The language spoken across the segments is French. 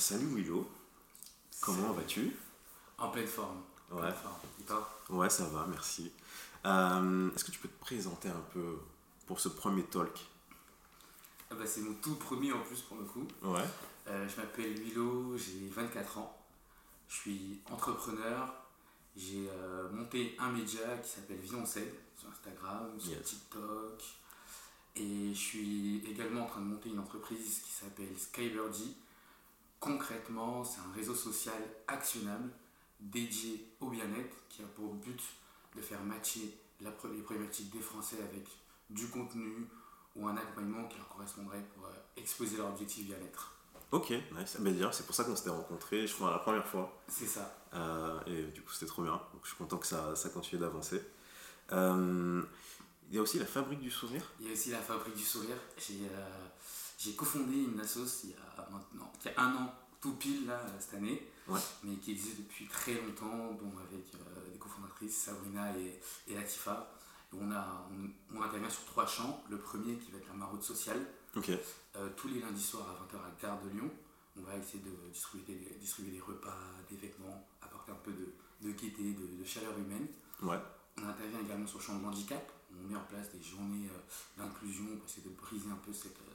salut Willow, comment vas-tu? En pleine forme. Ouais. pleine forme. Et toi? Ouais, ça va, merci. Euh, Est-ce que tu peux te présenter un peu pour ce premier talk? Ah bah, C'est mon tout premier en plus pour le coup. Ouais. Euh, je m'appelle Willow, j'ai 24 ans. Je suis entrepreneur. J'ai euh, monté un média qui s'appelle Vioncelle sur Instagram, sur Yes. TikTok. Et je suis également en train de monter une entreprise qui s'appelle Skybirdie. Concrètement, c'est un réseau social actionnable dédié au bien-être qui a pour but de faire matcher la, les problématiques des Français avec du contenu ou un accompagnement qui leur correspondrait pour euh, exposer leur objectif bien-être. Ok, nice. Ben, d'ailleurs, c'est pour ça qu'on s'était rencontrés, je crois, la première fois. C'est ça. Euh, et du coup, c'était trop bien. Donc, je suis content que ça, ça continue d'avancer. Euh, il y a aussi la fabrique du sourire. Il y a aussi la Fabrique du Sourire. J'ai euh, j'ai cofondé une assoce il y a maintenant, il y a un an, tout pile là, cette année, Ouais. mais qui existe depuis très longtemps, avec euh, des cofondatrices, Sabrina et, et Latifa. Et on, a, on, on intervient sur trois champs. Le premier qui va être la maraude sociale. Euh, tous les lundis soirs à 20h à Gare de Lyon, on va essayer de distribuer des, distribuer des repas, des vêtements, apporter un peu de, de gaieté, de, de chaleur humaine. Ouais. On intervient également sur le champ de handicap. On met en place des journées euh, d'inclusion pour essayer de briser un peu cette, euh,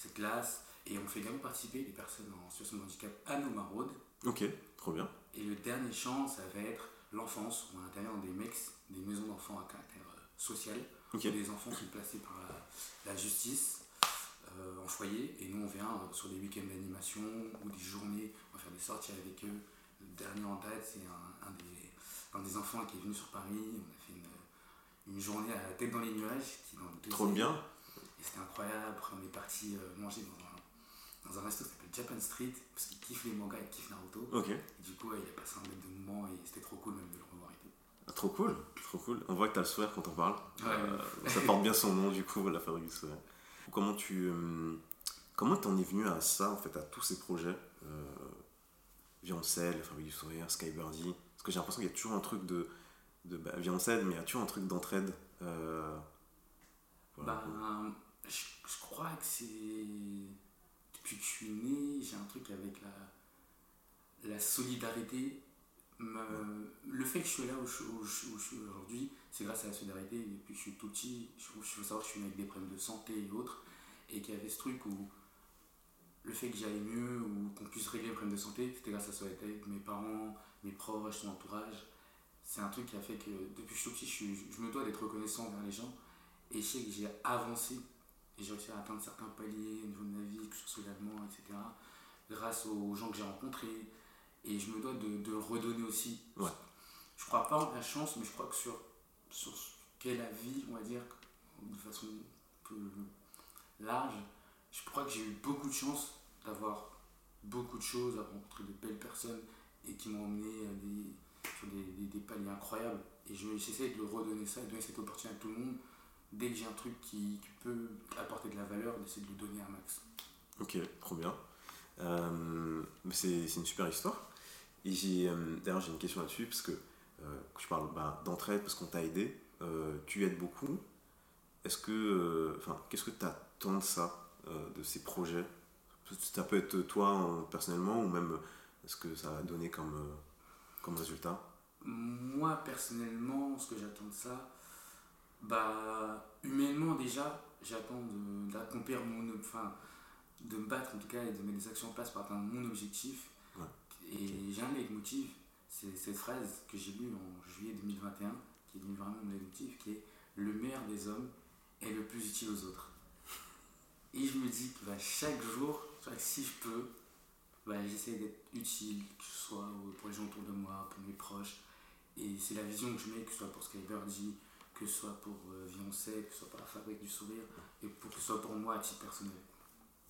cette glace. Et on fait également participer les personnes en situation de handicap à nos maraudes. Ok, trop bien. Et le dernier champ, ça va être l'enfance. On intervient dans des MEX, des maisons d'enfants à caractère euh, social. Ok. où Des enfants sont placés par la, la justice euh, en foyer. Et nous, on vient euh, sur des week-ends d'animation ou des journées. On va faire des sorties avec eux. Le dernier en date, c'est un, un des, un des enfants qui est venu sur Paris. On a fait une, une journée à la tête dans les nuages. Qui est dans le Trop bien. Et c'était incroyable. Après, on est parti euh, manger dans un, dans un resto qui s'appelle Japan Street. Parce qu'il kiffe les mangas et qu'il kiffe Naruto. Et du coup, ouais, il a passé un bête de moment et c'était trop cool même de le revoir et tout. Ah, Trop cool, trop cool. On voit que tu as le sourire quand on parle. Ouais. Euh, ça porte bien son nom, du coup, la fabrique du sourire. Comment tu. euh, comment t'en es venu à ça, en fait, à tous ces projets euh, la fabrique du sourire, Skybirdie Parce que j'ai l'impression qu'il y a toujours un truc de. de bah, mais il y a toujours un truc d'entraide. euh, voilà. Ben, je, je crois que c'est. Depuis que je suis né, j'ai un truc avec la, la solidarité. Le fait que je suis là où je, suis aujourd'hui, c'est grâce à la solidarité. Depuis que je suis tout petit, je, je veux savoir que je suis né avec des problèmes de santé et autres. Et qu'il y avait ce truc où le fait que j'aille mieux ou qu'on puisse régler les problèmes de santé, c'était grâce à la solidarité avec mes parents, mes proches, mon entourage. C'est un truc qui a fait que depuis que je suis tout petit, je, je me dois d'être reconnaissant envers les gens. Et je sais que j'ai avancé et j'ai réussi à atteindre certains paliers au niveau de ma vie, que ce soit socialement, etc. Grâce aux gens que j'ai rencontrés. Et je me dois de, de redonner aussi. Ouais. Je crois pas en la chance, mais je crois que sur, sur ce qu'est la vie, on va dire, de façon un peu large, je crois que j'ai eu beaucoup de chance d'avoir beaucoup de choses, à rencontrer de belles personnes et qui m'ont emmené à des, sur des, des, des paliers incroyables. Et je- j'essaie de redonner ça, de donner cette opportunité à tout le monde. Dès que j'ai un truc qui, qui peut apporter de la valeur, d'essayer de le donner un max. Ok, trop bien. Euh, c'est une super histoire. Et j'ai, euh, d'ailleurs, j'ai une question là-dessus, parce que euh, tu parles bah, d'entraide, parce qu'on t'a aidé, euh, tu aides beaucoup. Est-ce que, enfin, qu'est-ce que tu attends de ça, de ces projets? Ça peut être toi en- personnellement, ou même ce que ça a donné comme, comme résultat? Moi, personnellement, ce que j'attends de ça, bah, humainement déjà, j'attends d'accomplir mon. Enfin, de me battre en tout cas et de mettre des actions en place pour atteindre mon objectif. Ouais. Et j'ai un leitmotiv, c'est cette phrase que j'ai lue en juillet 2021, qui est devenue vraiment mon leitmotiv, qui est Le meilleur des hommes est le plus utile aux autres. Et je me dis que bah, chaque jour, si je peux, bah, j'essaie d'être utile, que ce soit pour les gens autour de moi, pour mes proches. Et c'est la vision que je mets, que ce soit pour Skybirdie, que ce soit pour euh, Vioncelle, que ce soit pour la fabrique du sourire, et pour que ce soit pour moi à titre personnel.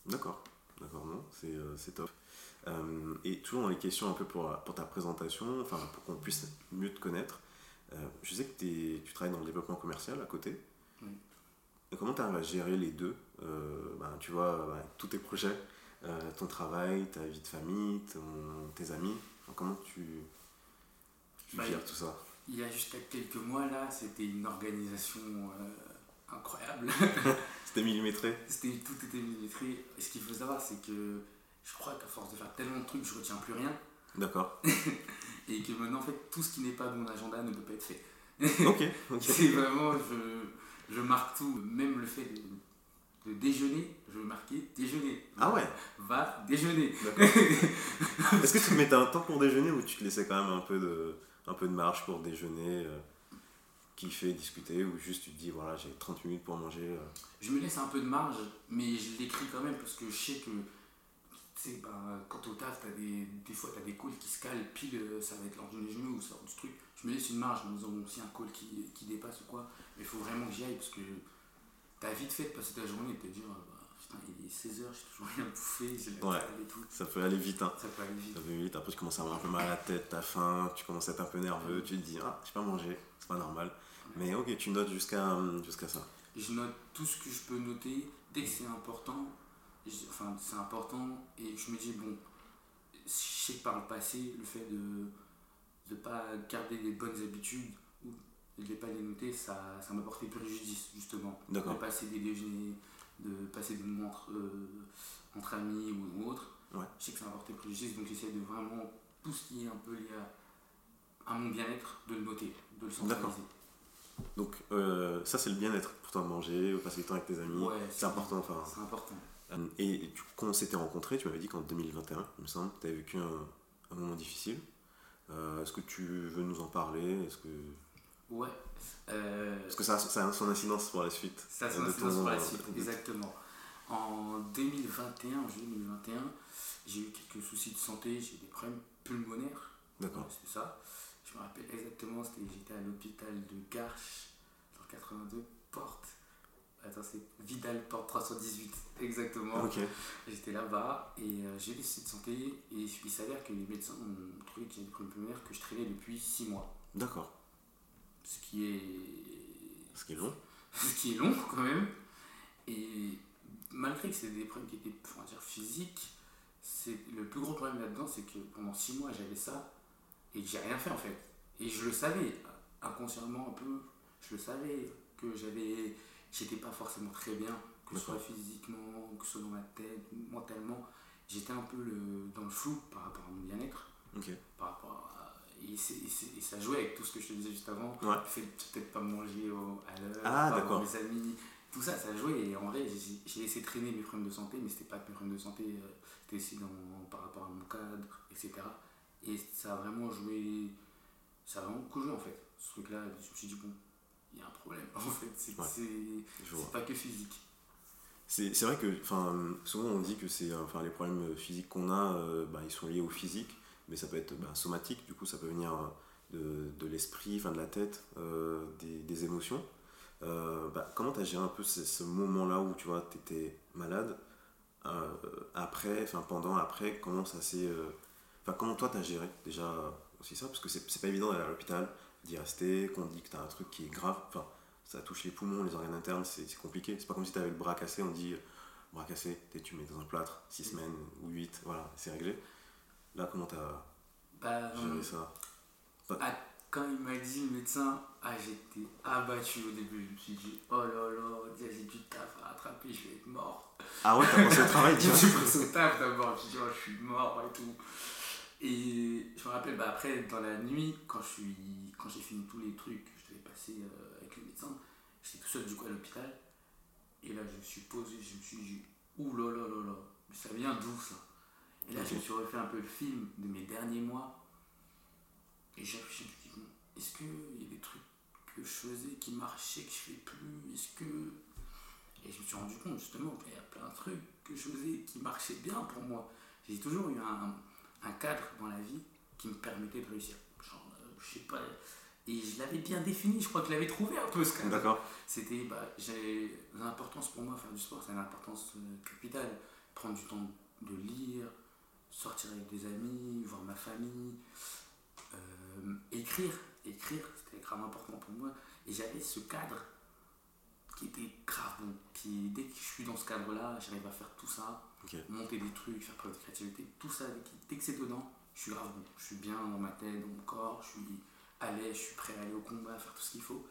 D'accord, d'accord, non, c'est euh, top. Euh, et toujours dans les questions un peu pour, pour ta présentation, enfin pour qu'on puisse mieux te connaître, euh, je sais que tu travailles dans le développement commercial à côté. Oui. Et comment tu arrives à gérer les deux? Euh, ben, Tu vois, ben, tous tes projets, euh, ton travail, ta vie de famille, ton- tes amis, Enfin, comment tu, tu Bah, gères tout ça? Il y a juste quelques mois là, c'était une organisation euh, incroyable. C'était millimétré C'était tout était millimétré. Et ce qu'il faut savoir, c'est que je crois qu'à force de faire tellement de trucs, je retiens plus rien. D'accord. et que maintenant, en fait, tout ce qui n'est pas dans mon agenda ne peut pas être fait. ok, ok. C'est vraiment, je, je marque tout, même le fait de, de déjeuner, je vais marquer déjeuner. Ah ouais Va déjeuner. D'accord. Est-ce que tu mettais un temps pour déjeuner ou tu te laissais quand même un peu de, un peu de marge pour déjeuner euh, kiffer, discuter ou juste tu te dis voilà j'ai 30 minutes pour manger euh. Je me laisse un peu de marge, mais je l'écris quand même parce que je sais que tu sais, bah, quand au taf, t'as des, des fois tu as des calls qui se calent, pile euh, ça va être l'heure du déjeuner ou ça du truc. Je me laisse une marge en me disant bon, si un call qui, qui dépasse ou quoi, mais il faut vraiment que j'y aille parce que t'as vite fait de passer ta journée et de te dire il est 16h, j'ai toujours rien bouffé, j'ai la Ouais. et tout. Ça peut aller vite hein. Ça peut aller vite. Ça peut vite, après tu commences à avoir un peu mal à la tête, t'as faim, tu commences à être un peu nerveux, tu te dis ah j'ai pas mangé, c'est pas normal. Mais ok tu notes jusqu'à jusqu'à ça. je note tout ce que je peux noter dès que c'est important je- enfin c'est important et je me dis bon je sais que par le passé le fait de ne pas garder des bonnes habitudes ou de ne pas les noter ça ça m'a porté préjudice justement D'accord. de passer des déjeuners de passer des moments entre, euh, entre amis ou, ou autre Ouais. je sais que ça m'a porté préjudice donc j'essaie de vraiment tout ce qui est un peu lié à, à mon bien-être de le noter de le centraliser Donc euh, ça c'est le bien-être pour toi manger, passer du temps avec tes amis, Ouais, c'est important enfin. c'est important Euh, Et tu- quand on s'était rencontrés, tu m'avais dit qu'en 2021, il me semble, tu avais vécu un, un moment difficile. Euh, Est-ce que tu veux nous en parler? Est-ce que, Ouais. Euh, est-ce que ça, a- ça a son incidence pour la suite ça, un silence ton- pour la suite, exactement. En 2021, en juillet 2021, j'ai eu quelques soucis de santé, j'ai eu des problèmes pulmonaires. D'accord. Ouais, c'est ça. Je me rappelle exactement, j'étais à l'hôpital de Garches, dans le 82, porte. Attends, c'est Vidal, porte 318, exactement. Ok. J'étais là-bas et euh, j'ai eu des soucis de santé et il s'avère que les médecins ont trouvé qu'il y avait des problèmes pulmonaires que je traînais depuis 6 mois. D'accord. Ce qui est Ce qui est long. ce qui est long quand même. Et malgré que c'était des problèmes qui étaient on va dire, physiques, c'est, le plus gros problème là-dedans, c'est que pendant six mois, j'avais ça et que j'ai rien fait en fait. Et je le savais, inconsciemment un peu, je le savais que j'avais, j'étais pas forcément très bien, que ce soit physiquement, que ce soit dans ma tête, mentalement. J'étais un peu le, dans le flou par rapport à mon bien-être par rapport à. Et, ça jouait avec tout ce que je te disais juste avant. Ouais. Le fait de peut-être pas manger au- à l'heure, Ah, pas voir mes amis, tout ça, ça jouait. Et en vrai, j'ai laissé traîner mes problèmes de santé, mais c'était pas que mes problèmes de santé, euh, c'était aussi dans, par rapport à mon cadre, etc. Et ça a vraiment joué. Ça a vraiment beaucoup joué en fait. Ce truc-là, je me suis dit, bon, il y a un problème. En fait, c'est Ouais. pas que physique. C'est vrai que souvent on dit que c'est euh, enfin, les problèmes physiques qu'on a, euh, bah, ils sont liés au physique, mais ça peut être bah, somatique, du coup ça peut venir euh, de, de l'esprit, enfin de la tête, euh, des, des émotions. Euh, bah, comment tu as géré un peu ce, ce moment-là où tu vois, tu étais malade euh, Après, enfin pendant, après, comment ça s'est. Enfin, comment toi tu as géré déjà aussi ça? Parce que c'est pas évident d'aller à l'hôpital, d'y rester, qu'on dit que tu as un truc qui est grave. Enfin, ça touche les poumons, les organes internes, c'est compliqué. C'est pas comme si tu avais le bras cassé, on dit bras cassé, t'es- tu mets dans un plâtre, 6 semaines ou 8, voilà, c'est réglé. Là, comment t'as Bah, géré ça? Ah, quand il m'a dit le médecin, ah, j'étais abattu au début. Je me suis dit, oh là là, j'ai du taf à rattraper, je vais être mort. Ah ouais, t'as pensé au travail pris au taf d'abord, je me suis dit, oh, je suis mort et tout. Et je me rappelle, bah, après, dans la nuit, quand je suis- quand j'ai fini tous les trucs que je devais passer euh, avec le médecin, j'étais tout seul du coup à l'hôpital. Et là, je me suis posé, je me suis dit, ouh là là là là, mais ça vient d'où ça? Et là, je me suis refait un peu le film de mes derniers mois. Et j'ai je me suis dit, bon, est-ce qu'il y a des trucs que je faisais qui marchaient, que je fais plus? Est-ce que. Et je me suis rendu compte justement qu'il y a plein de trucs que je faisais qui marchaient bien pour moi. J'ai toujours eu un, un cadre dans la vie qui me permettait de réussir. Genre, euh, je sais pas. Et je l'avais bien défini, je crois que je l'avais trouvé un peu ce cadre. D'accord. C'était, bah, j'ai l'importance pour moi, faire du sport, c'est une importance euh, capitale. Prendre du temps de lire, sortir avec des amis, voir ma famille, euh, écrire. Écrire, c'était grave important pour moi. Et j'avais ce cadre qui était grave bon. Qui, dès que je suis dans ce cadre-là, j'arrive à faire tout ça, monter des trucs, faire preuve de créativité, tout ça, dès que- dès que c'est dedans, je suis grave bon. Je suis bien dans ma tête, dans mon corps, je suis à l'aise, je suis prêt à aller au combat, à faire tout ce qu'il faut.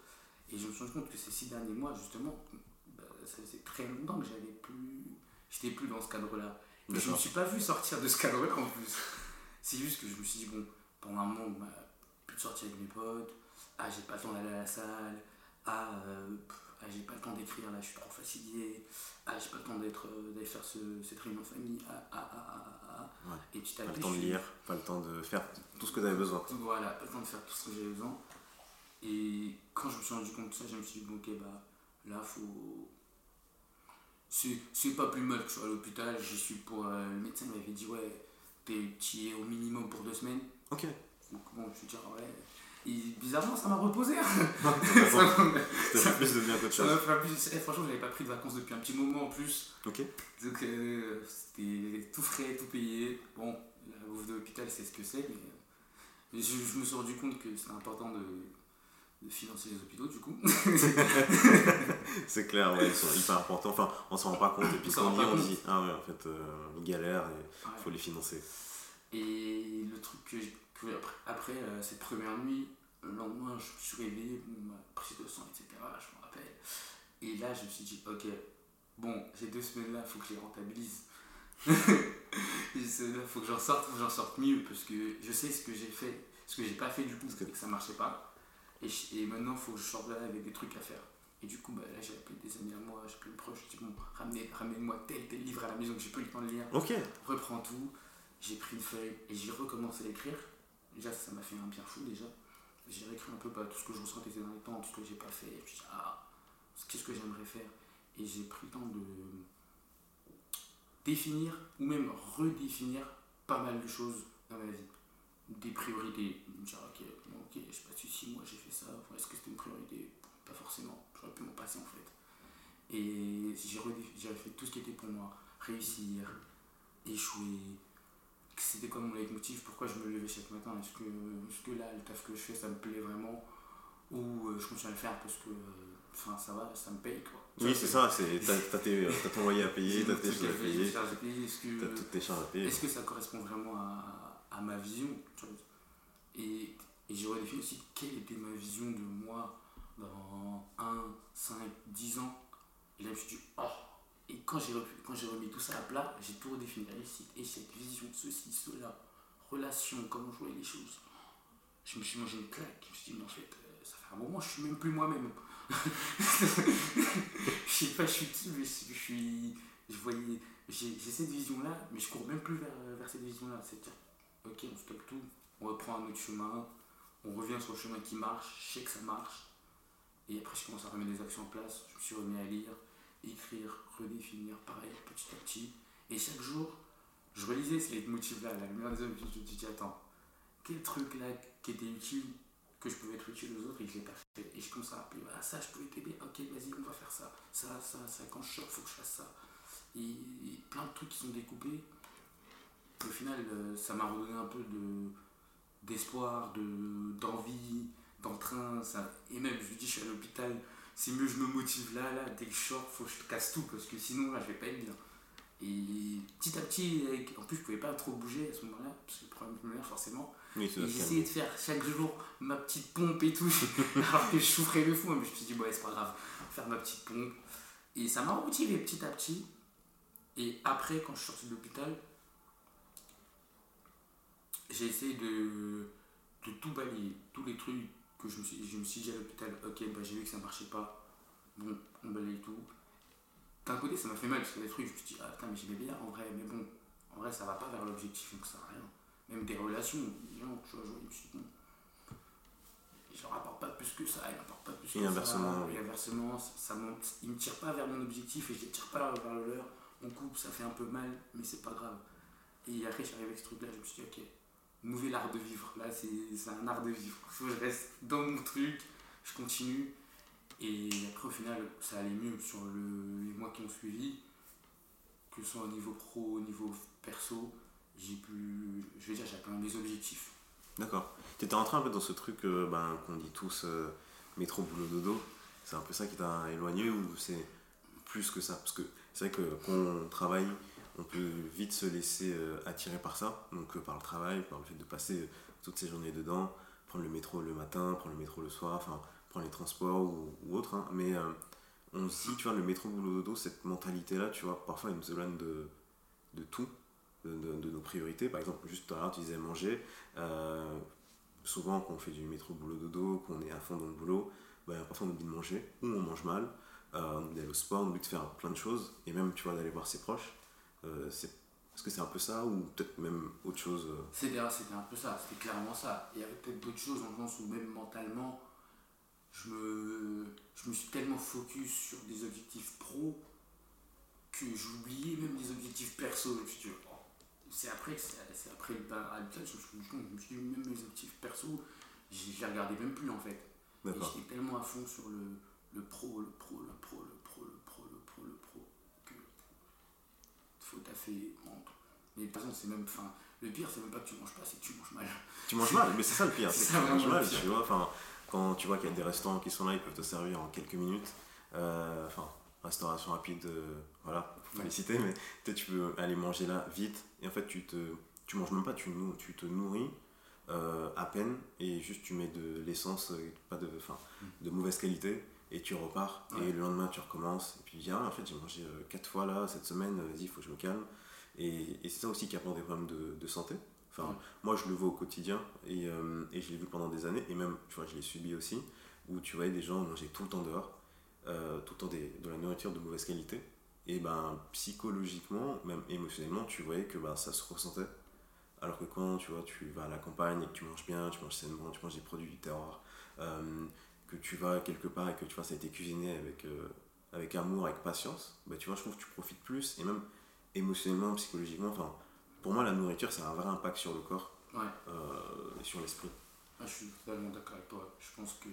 Et je me suis rendu compte que ces six derniers mois, justement, bah, ça faisait très longtemps que j'avais plus. J'étais plus dans ce cadre-là. Je me D'accord. suis pas vu sortir de ce cadre-là en plus. C'est juste que je me suis dit, bon, pendant un moment, bah, plus de sortir avec mes potes, ah, j'ai pas le temps d'aller à la salle, ah, euh, ah, j'ai pas le temps d'écrire, là, je suis trop fatigué, ah, j'ai pas le temps d'être, euh, d'aller faire ce, cette réunion de famille, ah, ah, ah, ah, ah. Ouais. Et à Pas le temps de lire, pas le temps de faire tout ce que tu avais besoin. Voilà, pas le temps de faire tout ce que j'avais besoin. Et quand je me suis rendu compte de ça, je me suis dit, bon, ok, bah là, faut. C'est c'est pas plus mal que je sois à l'hôpital. J'y suis pour. euh, le médecin m'avait dit, ouais, t'es- tu y es au minimum pour deux semaines. Ok. Donc, bon, je me ah ouais. Et bizarrement, ça m'a reposé. ça m'a- plus de bien qu'autre ça chose. fait plus. eh, franchement, j'avais pas pris de vacances depuis un petit moment en plus. Ok. Donc, euh, c'était tout frais, tout payé. Bon, la bouffe de l'hôpital, c'est ce que c'est, mais, je, je me suis rendu compte que c'était important de, de financer les hôpitaux, du coup. C'est clair, ouais, ils sont hyper importants. Enfin, on s'en rend pas compte. Et puis On quand on rend dit, on dit, ah ouais, en fait, euh, ils galèrent et Ouais. il faut les financer. Et le truc que, j'ai- après, après euh, cette première nuit, le lendemain, je me suis réveillé, ma prise de sang, etc. Je me rappelle. Et là, je me suis dit, ok, bon, ces deux semaines-là, il faut que je les rentabilise. Là, il faut que j'en sorte, faut que j'en sorte mieux, parce que je sais ce que j'ai fait, ce que j'ai pas fait du coup, et que ça marchait pas. Et, je- et maintenant, il faut que je sorte là avec des trucs à faire. Et du coup, bah, là, j'ai appelé des amis à moi, j'ai appelé mes proches, j'ai dit, bon, ramenez- ramenez-moi tel, tel livre à la maison que j'ai pas eu le temps de lire Ok. reprends tout, j'ai pris une feuille et j'ai recommencé à écrire. Déjà, ça m'a fait un bien fou déjà. J'ai réécrit un peu bah, tout ce que je ressentais ces derniers temps, tout ce que j'ai pas fait. Et puis, ah, qu'est-ce que j'aimerais faire? Et j'ai pris le temps de définir ou même redéfinir pas mal de choses dans ma vie. Des priorités. Me dire, ok, je sais pas si moi j'ai fait ça, Enfin, est-ce que c'était une priorité? Pas forcément, j'aurais pu m'en passer en fait. Et j'ai fait tout ce qui était pour moi. Réussir, échouer, c'était quoi mon leitmotiv, pourquoi je me levais chaque matin, est-ce que, est-ce que là, le taf que je fais, ça me plaît vraiment, ou euh, je continue à le faire parce que, enfin, ça va, ça me paye, quoi. Oui, c'est ça. c'est- T'as ton loyer à payer, t'as tes choses à payer, t'as toutes tes charges à payer. est-ce que ça correspond vraiment à, à ma vision Et, et j'ai redéfini aussi quelle était ma vision de moi dans 1, 5, 10 ans? Et là, je me suis dit, oh Et quand j'ai, remis tout ça à plat, j'ai tout redéfini réussite, échec, vision, ceci, cela, relation, comment je voyais les choses. Je me suis mangé une claque. Je me suis dit, mais en fait, euh, ça fait un moment, je suis même plus moi-même. je sais pas, je suis qui, mais je, je suis. Je voyais. J'ai, j'ai cette vision-là, mais je cours même plus vers, vers cette vision-là. C'est-à-dire, ok, on stoppe tout, on reprend un autre chemin, on revient sur le chemin qui marche, je sais que ça marche. Et après, je commence à remettre des actions en place. Je me suis remis à lire, écrire, redéfinir, pareil, petit à petit. Et chaque jour, je relisais ces motifs-là, la lumière des hommes, je me dis, attends, quel truc là qui était utile, que je pouvais être utile aux autres et que je l'ai pas fait. Et je commence à rappeler, voilà, ça, je peux t'aider, ok, vas-y, on va faire ça. Ça, ça, ça, quand je sors, faut que je fasse ça. Et, et plein de trucs qui sont découpés. Au final, euh, ça m'a redonné un peu de d'espoir, de, d'envie, d'entrain. Ça... Et même, je lui dis, je suis à l'hôpital, c'est mieux, je me motive là, là, dès que je sors, faut que je casse tout, parce que sinon, là, je vais pas être bien. Et petit à petit, en plus, je pouvais pas trop bouger à ce moment-là, parce que le problème pulmonaire, forcément. Oui, Et j'essayais de faire chaque jour ma petite pompe et tout, alors que je souffrais le fou. Mais je me suis dit, ouais, c'est pas grave, faire ma petite pompe. Et ça m'a motivé petit à petit. Et après, quand je suis sorti de l'hôpital, j'ai essayé de, de tout balayer, tous les trucs que je me suis, je me suis dit à l'hôpital, ok, bah, j'ai vu que ça marchait pas, bon, on balaye tout. D'un côté, ça m'a fait mal parce que des trucs, je me suis dit, ah putain, mais j'aimais bien en vrai, mais bon, en vrai, ça va pas vers l'objectif, donc ça sert à rien. Même des relations, gens, tu vois, je me suis dit, bon, je leur apporte pas plus que ça, ils m'apportent pas plus Et que inversement, ça. oui. Et inversement, ça, ça ils me tirent pas vers mon objectif et je les tire pas vers le leur. On coupe, ça fait un peu mal, mais c'est pas grave. Et après, arrivé avec ce truc-là, je me suis dit, ok, nouvel art de vivre. Là, c'est un art de vivre. Je reste dans mon truc, je continue. Et après, au final, ça allait mieux sur le, les mois qui ont suivi, que ce soit au niveau pro, au niveau perso. J'ai pu, je vais dire, j'ai atteint mes objectifs. D'accord. Tu étais rentré un peu dans ce truc euh, ben, qu'on dit tous euh, métro, boulot, dodo. C'est un peu ça qui t'a éloigné ou c'est plus que ça? Parce que c'est vrai que quand on travaille, on peut vite se laisser euh, attirer par ça. Donc euh, par le travail, par le fait de passer toutes ces journées dedans, prendre le métro le matin, prendre le métro le soir, enfin prendre les transports ou, autre. hein. Mais euh, on se dit, tu vois, le métro, boulot, dodo, cette mentalité-là, tu vois, parfois elle nous éloigne de, de tout, de, nos priorités. Par exemple, juste tout à l'heure, tu disais manger. Euh, souvent, quand on fait du métro boulot dodo, qu'on est à fond dans le boulot, bah, parfois on oublie de manger, ou on mange mal, euh, on oublie d'aller au sport, on oublie de faire plein de choses, et même, tu vois, d'aller voir ses proches. Euh, Est-ce que c'est un peu ça, ou peut-être même autre chose euh, C'était un peu ça, c'était clairement ça. Il y avait peut-être d'autres choses le sens où même mentalement, je me, je me suis tellement focus sur des objectifs pro que j'oubliais même des objectifs perso. Je me suis dit, oh, c'est après, c'est après le paralytage, je me suis dit, je me suis dit, même mes objectifs perso, je les regardais même plus en fait. J'étais tellement à fond sur le, le pro, le pro, le pro, le pro, le pro, le pro, le pro, que Mais par exemple, c'est même, enfin, le pire, c'est même pas que tu manges pas, c'est que tu manges mal. Tu manges mal, mais c'est ça le pire, c'est que tu manges mal, tu vois. Enfin, quand tu vois qu'il y a des restaurants qui sont là, ils peuvent te servir en quelques minutes. Euh, Enfin, restauration rapide, euh, voilà, faut Ouais. féliciter, mais peut-être tu peux aller manger là vite, et en fait, tu te, tu manges même pas, tu, tu te nourris euh, à peine, et juste tu mets de l'essence, pas de, enfin, de mauvaise qualité, et tu repars. Ouais. et le lendemain, tu recommences, et puis viens, en fait, j'ai mangé euh, quatre fois là, cette semaine, vas-y, il faut que je me calme. Et, et c'est ça aussi qui apporte des problèmes de, de santé. Enfin, Ouais. moi, je le vois au quotidien et, euh, et je l'ai vu pendant des années et même, tu vois, je l'ai subi aussi où tu voyais des gens manger tout le temps dehors, euh, tout le temps des, de la nourriture de mauvaise qualité. Et ben, psychologiquement, même émotionnellement, tu voyais que ben, ça se ressentait. Alors que quand tu vois, tu vas à la campagne et que tu manges bien, tu manges sainement, tu manges des produits du terroir, euh, que tu vas quelque part et que tu vois, ça a été cuisiné avec, euh, avec amour, avec patience, bah, tu vois, je trouve que tu profites plus et même émotionnellement, psychologiquement. Enfin, pour moi, la nourriture, ça a un vrai impact sur le corps Ouais. euh, et sur l'esprit. Ah, je suis totalement d'accord avec toi. Je pense que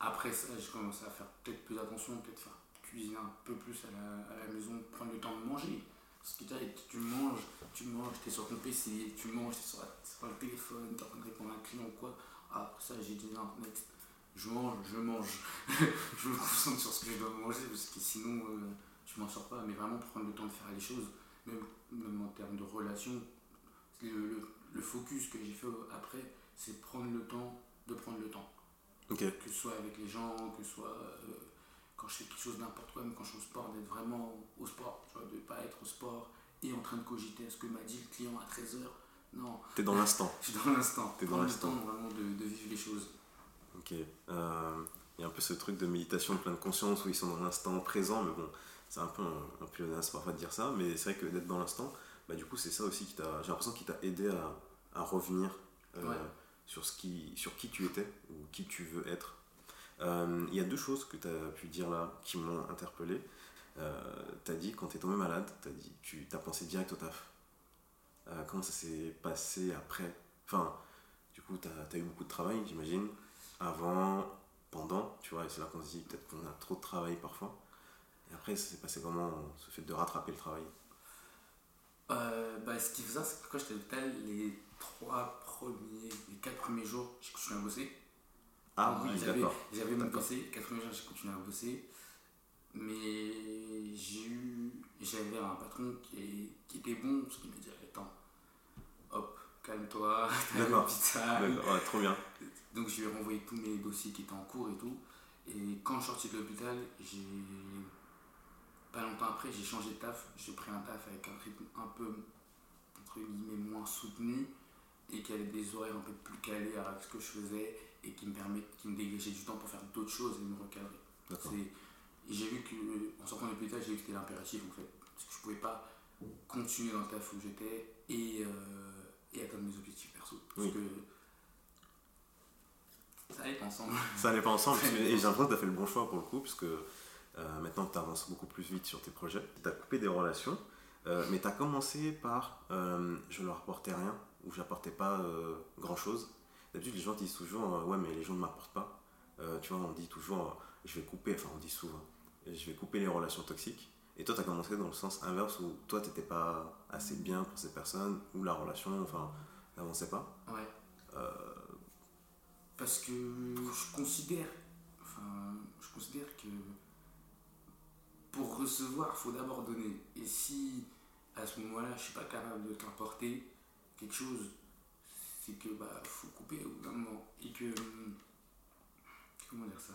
après ça, j'ai commencé à faire peut-être plus attention, peut-être faire cuisiner un peu plus à la, à la maison, prendre le temps de manger. Parce que tu manges, tu manges, t'es sur ton PC, tu manges, t'es sur, sur le téléphone, t'es en train de répondre à un client ou quoi. Ah, ça j'ai dit non, next. Je mange, je mange. je me concentre sur ce que je dois manger parce que sinon euh, je m'en sors pas. Mais vraiment prendre le temps de faire les choses, même, même en termes de relations. Le, le, le focus que j'ai fait après, c'est prendre le temps de prendre le temps. Que ce soit avec les gens, que ce soit euh, quand je fais quelque chose n'importe quoi, même quand je suis au sport, d'être vraiment au sport. Tu vois, de ne pas être au sport et en train de cogiter à ce que m'a dit le client à 13h. Non, t'es dans l'instant. je suis dans l'instant. T'es dans l'instant. vraiment de, de vivre les choses. Ok. Euh, Il y a un peu ce truc de méditation de pleine conscience où ils sont dans l'instant présent, mais bon, c'est un peu un, un pléonasme parfois de dire ça, mais c'est vrai que d'être dans l'instant, bah, du coup, c'est ça aussi qui t'a, j'ai l'impression qu'il t'a aidé à, à revenir euh, Ouais. sur, ce qui, sur qui tu étais ou qui tu veux être. Euh, Il y a deux choses que tu as pu dire là qui m'ont interpellé. Tu as dit, quand tu es tombé malade, t'as dit, tu as pensé direct au taf. Comment ça s'est passé après? Enfin, du coup, tu as, eu beaucoup de travail, j'imagine, avant, pendant, tu vois, et c'est là qu'on se dit peut-être qu'on a trop de travail parfois. Et après, ça s'est passé comment, ce fait de rattraper le travail? Euh, bah, ce qui faisait, c'est que quand j'étais à l'hôpital, les trois premiers, les quatre premiers jours, j'ai continué à bosser. Ah oui, d'accord. J'avais. PC, les quatre premiers jours, j'ai continué à bosser. Mais j'ai eu, j'avais un patron qui, était bon, parce qu'il m'a dit Attends, hop, calme-toi. D'accord, ouais, trop bien. Donc je lui ai renvoyé tous mes dossiers qui étaient en cours et tout. Et quand je suis sorti de l'hôpital, j'ai. Pas longtemps après, j'ai changé de taf. J'ai pris un taf avec un rythme un peu, entre guillemets, moins soutenu et qui avait des horaires un peu plus calés avec ce que je faisais et qui me permet, qui me dégageait du temps pour faire d'autres choses et me recadrer. Et j'ai vu que, en sortant de l'hôpital, j'ai vu que c'était l'impératif en fait. Parce que je pouvais pas continuer dans le taf où j'étais et, euh, et atteindre mes objectifs perso. Parce Oui. que ça allait pas ensemble. Ça allait pas ensemble, et j'ai l'impression que tu as fait le bon choix pour le coup, parce que euh, maintenant tu avances beaucoup plus vite sur tes projets. Tu as coupé des relations, euh, mais tu as commencé par euh, je leur apportais rien, ou j'apportais pas grand chose. D'habitude, les gens disent toujours ouais, mais les gens ne m'apportent pas. Tu vois, on dit toujours je vais couper, enfin, on dit souvent je vais couper les relations toxiques. Et toi, tu as commencé dans le sens inverse où toi, tu n'étais pas assez bien pour ces personnes, ou la relation, enfin, n'avançait pas. Ouais. Euh, Parce que je considère, enfin, je considère que pour recevoir, il faut d'abord donner. Et si à ce moment-là, je suis pas capable de t'apporter quelque chose, c'est que bah faut couper au bout d'un moment. Et que comment dire ça?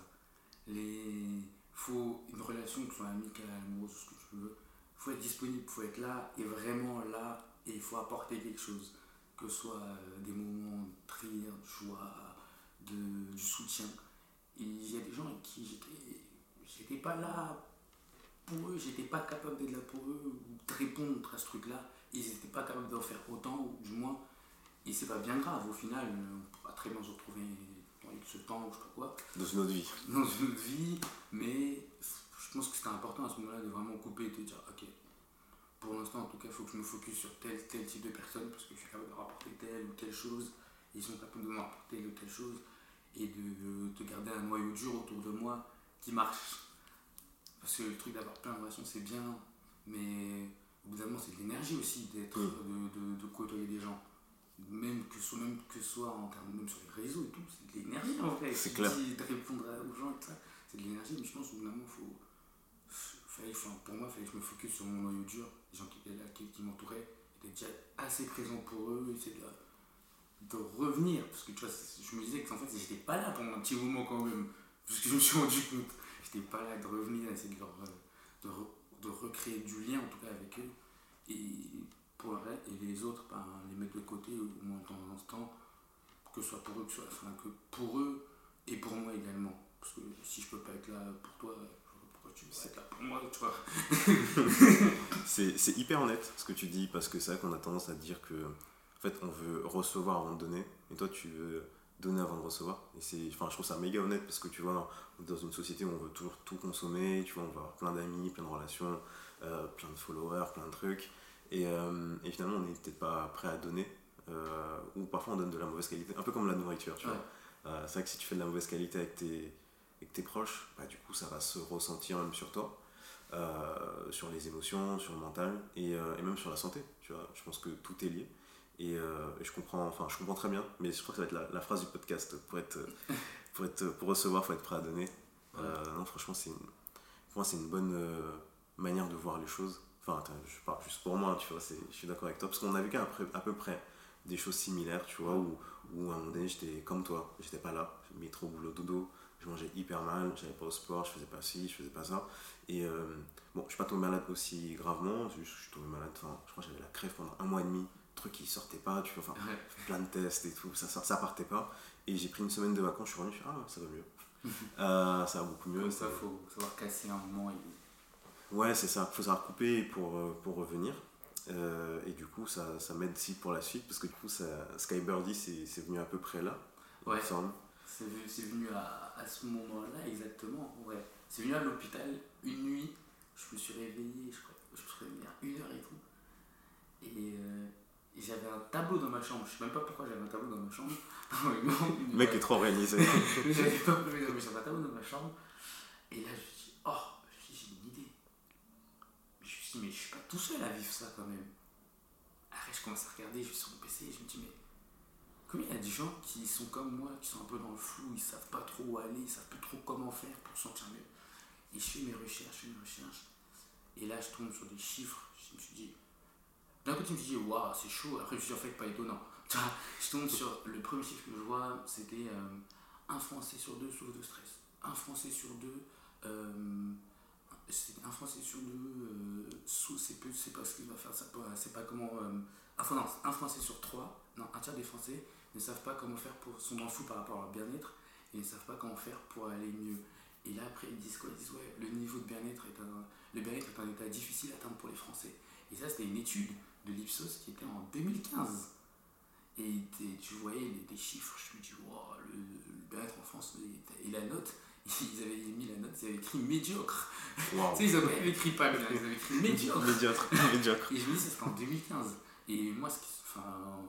Les faut une relation que ce soit amicale, amoureuse, ce que tu veux, faut être disponible, faut être là, et vraiment là, et il faut apporter quelque chose. Que ce soit euh, des moments de rire, de joie, de, du soutien. Il y a des gens avec qui j'étais, j'étais pas là pour eux, j'étais pas capable d'être là pour eux, ou de répondre à ce truc-là. Ils n'étaient pas capables d'en faire autant, ou du moins, et c'est pas bien grave. Au final, on pourra très bien se retrouver dans ce temps, ou je sais pas quoi. Dans une autre vie. Dans une autre vie, mais je pense que c'était important à ce moment-là de vraiment couper et de dire, ok, pour l'instant, en tout cas, il faut que je me focus sur tel, tel type de personne parce que je suis capable de rapporter telle ou telle chose. Ils sont capables de me rapporter telle ou telle chose. Et de, de garder un noyau dur autour de moi qui marche. Parce que le truc d'avoir plein de relations, c'est bien. Mais au bout d'un moment, c'est de l'énergie aussi d'être, Mm. de, de, de côtoyer des gens. Même que, ce soit, même que ce soit en termes, même sur les réseaux et tout, c'est de l'énergie en vrai. C'est clair. De répondre aux gens et tout ça, c'est de l'énergie. Mais je pense qu'au bout d'un moment, faut, fallait, pour moi, il fallait que je me focus sur mon noyau dur, les gens qui étaient là, qui, qui m'entouraient, étaient déjà assez présents pour eux, essayer de, de revenir. Parce que tu vois, je me disais que en fait, j'étais pas là pendant un petit moment quand même, parce que je me suis rendu compte. J'étais pas là de revenir, essayer de, leur, euh, de, re- de recréer du lien en tout cas avec eux. Et pour le reste, et les autres, ben, les mettre de côté au moins de temps en temps, que ce soit pour eux, que, ce soit, que pour eux et pour moi également. Parce que si je peux pas être là pour toi, pourquoi tu veux être là pour moi, tu vois? C'est c'est hyper honnête ce que tu dis parce que c'est vrai qu'on a tendance à dire que fait on veut recevoir avant de donner. Et toi tu veux donner avant de recevoir. Et c'est enfin je trouve ça méga honnête parce que tu vois dans une société où on veut toujours tout consommer. Tu vois on va avoir plein d'amis plein de relations euh, plein de followers plein de trucs. Et, euh, et finalement on n'est peut-être pas prêt à donner. Euh, ou parfois on donne de la mauvaise qualité. Un peu comme la nourriture tu vois. Ouais. C'est vrai que si tu fais de la mauvaise qualité avec tes, avec tes proches bah, du coup ça va se ressentir même sur toi. Sur les émotions, sur le mental et, et même sur la santé. Tu vois, je pense que tout est lié. Et, euh, et je comprends, enfin, je comprends très bien, mais je crois que ça va être la, la phrase du podcast. Pour être, pour être, pour recevoir, faut être prêt à donner. Euh, non, franchement, c'est une, pour moi, c'est une bonne euh, manière de voir les choses. Enfin, attends, je parle juste pour moi, tu vois. c'est- Je suis d'accord avec toi parce qu'on a vécu à peu, à peu près des choses similaires, tu vois, où, où à un moment donné, j'étais comme toi, j'étais pas là, métro, boulot, dodo, je mangeais hyper mal, j'allais pas au sport, je faisais pas ci, je faisais pas ça. Et bon, je suis pas tombé malade aussi gravement, que je suis tombé malade, enfin, je crois que j'avais la crève pendant un mois et demi, truc qui sortait pas, tu vois, enfin, Ouais. plein de tests et tout, ça, ça, ça partait pas. Et j'ai pris une semaine de vacances, je suis revenu, je suis ah, ça va mieux. Euh, ça va beaucoup mieux. Comme ça ça, faut savoir casser un moment. Et... Ouais, c'est ça. faut savoir couper pour, euh, pour revenir. Euh, et du coup, ça, ça m'aide aussi pour la suite, parce que du coup, ça, Skybirdie, c'est c'est venu à peu près là, il Ouais. C'est venu, c'est venu à, à ce moment-là, exactement. Ouais. C'est venu à l'hôpital une nuit. Je me suis réveillé, je crois, je me suis réveillé à une heure et tout. Et, euh, et j'avais un tableau dans ma chambre. Je sais même pas pourquoi j'avais un tableau dans ma chambre. Le mec est trop organisé. Mais j'avais pas mais j'avais un tableau dans ma chambre. Et là, je me suis dit, oh, j'ai une idée. Mais je me suis dit, mais je suis pas tout seul à vivre ça quand même. Après, je commence à regarder, je suis sur mon PC et je me dis, mais combien il y a des gens qui sont comme moi, qui sont un peu dans le flou, ils savent pas trop où aller, ils savent plus trop comment faire pour se sentir mieux. Et je fais mes recherches, je fais mes recherches. Et là, je tombe sur des chiffres. Je me suis dit, d'un côté, je me suis dit, waouh, c'est chaud. Après, je me suis en fait, pas étonnant. Je tombe sur le premier chiffre que je vois, c'était euh, un Français sur deux souffre de stress. Un Français sur deux, euh, un Français sur deux, euh, sous, c'est plus, c'est pas ce qu'il va faire, c'est pas comment. euh, enfin, non, un Français sur trois, non, un tiers des Français ne savent pas comment faire pour, sont dans le flou par rapport à leur bien-être et ne savent pas comment faire pour aller mieux. Et là, après, ils disent quoi? Ils disent, ouais, le niveau de bien-être est un, le bien-être est un état difficile à atteindre pour les Français. Et ça, c'était une étude de l'Ipsos qui était en 2015. Et tu voyais les, des chiffres, je me dis, wow, le, le bien-être en France, et, la note, ils avaient mis la note, ils avaient écrit médiocre. Waouh. Tu sais, ils avaient écrit pas bien, ils avaient écrit médiocre. Médiocre. Médiocre. Et je me dis, c'était en 2015. Et moi, ce qui- enfin,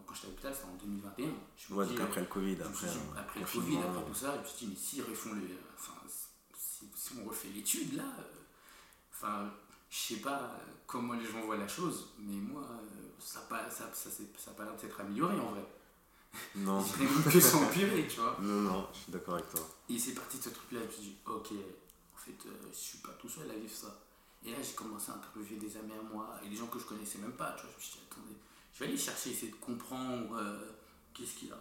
quand j'étais à l'hôpital, c'était en 2021. Je me Ouais, dis, donc après le Covid, après, euh, après le Covid, après tout ça, je me suis dit, mais s'ils refont les. Enfin, si, si on refait l'étude là, euh, enfin, je sais pas comment les gens voient la chose, mais moi, euh, ça n'a pas, ça, ça, ça pas l'air de s'être amélioré en vrai. Non. Je même que s'empirer, tu vois. Non, non, je suis d'accord avec toi. Et c'est parti de ce truc-là, je me suis dit, ok, en fait, euh, je suis pas tout seul à vivre ça. Et là, j'ai commencé à interviewer des amis à moi et des gens que je connaissais même pas, tu vois. Je me suis dit, attendez, je vais aller chercher, essayer de comprendre euh, qu'est-ce qu'il a.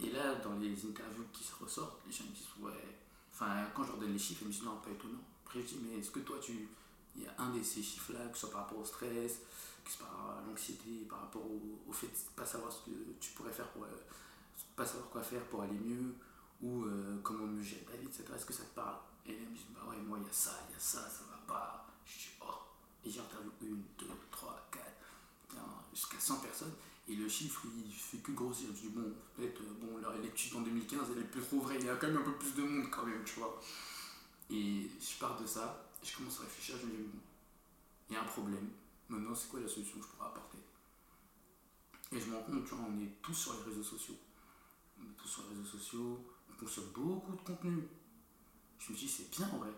Et là, dans les interviews qui se ressortent, les gens me disent, ouais, enfin, quand je leur donne les chiffres, ils me disent, non, pas étonnant. Après, je dis, mais est-ce que toi, tu il y a un de ces chiffres-là, que ce soit par rapport au stress, que ce soit par rapport à l'anxiété, par rapport au, fait de pas savoir ce que tu pourrais faire pour. Euh, pas savoir quoi faire pour aller mieux, ou euh, comment mieux gérer ta vie, etc. Est-ce que ça te parle? Et elle me dit, bah ouais, moi il y a ça, il y a ça, ça va pas. Je dis, oh. Et j'ai interviewé une, deux, trois, quatre, jusqu'à 100 personnes. Et le chiffre, il fait que grossir. Je dis, bon, peut-être, euh, bon, l'étude en 2015, elle est plus trop vraie. Il y a quand même un peu plus de monde, quand même, tu vois. Et je pars de ça, je commence à réfléchir. Je me dis, bon, il y a un problème. Maintenant, c'est quoi la solution que je pourrais apporter? Et je me rends compte, tu vois, on est tous sur les réseaux sociaux. On est tous sur les réseaux sociaux, on consomme beaucoup de contenu. Je me dis, c'est bien en vrai.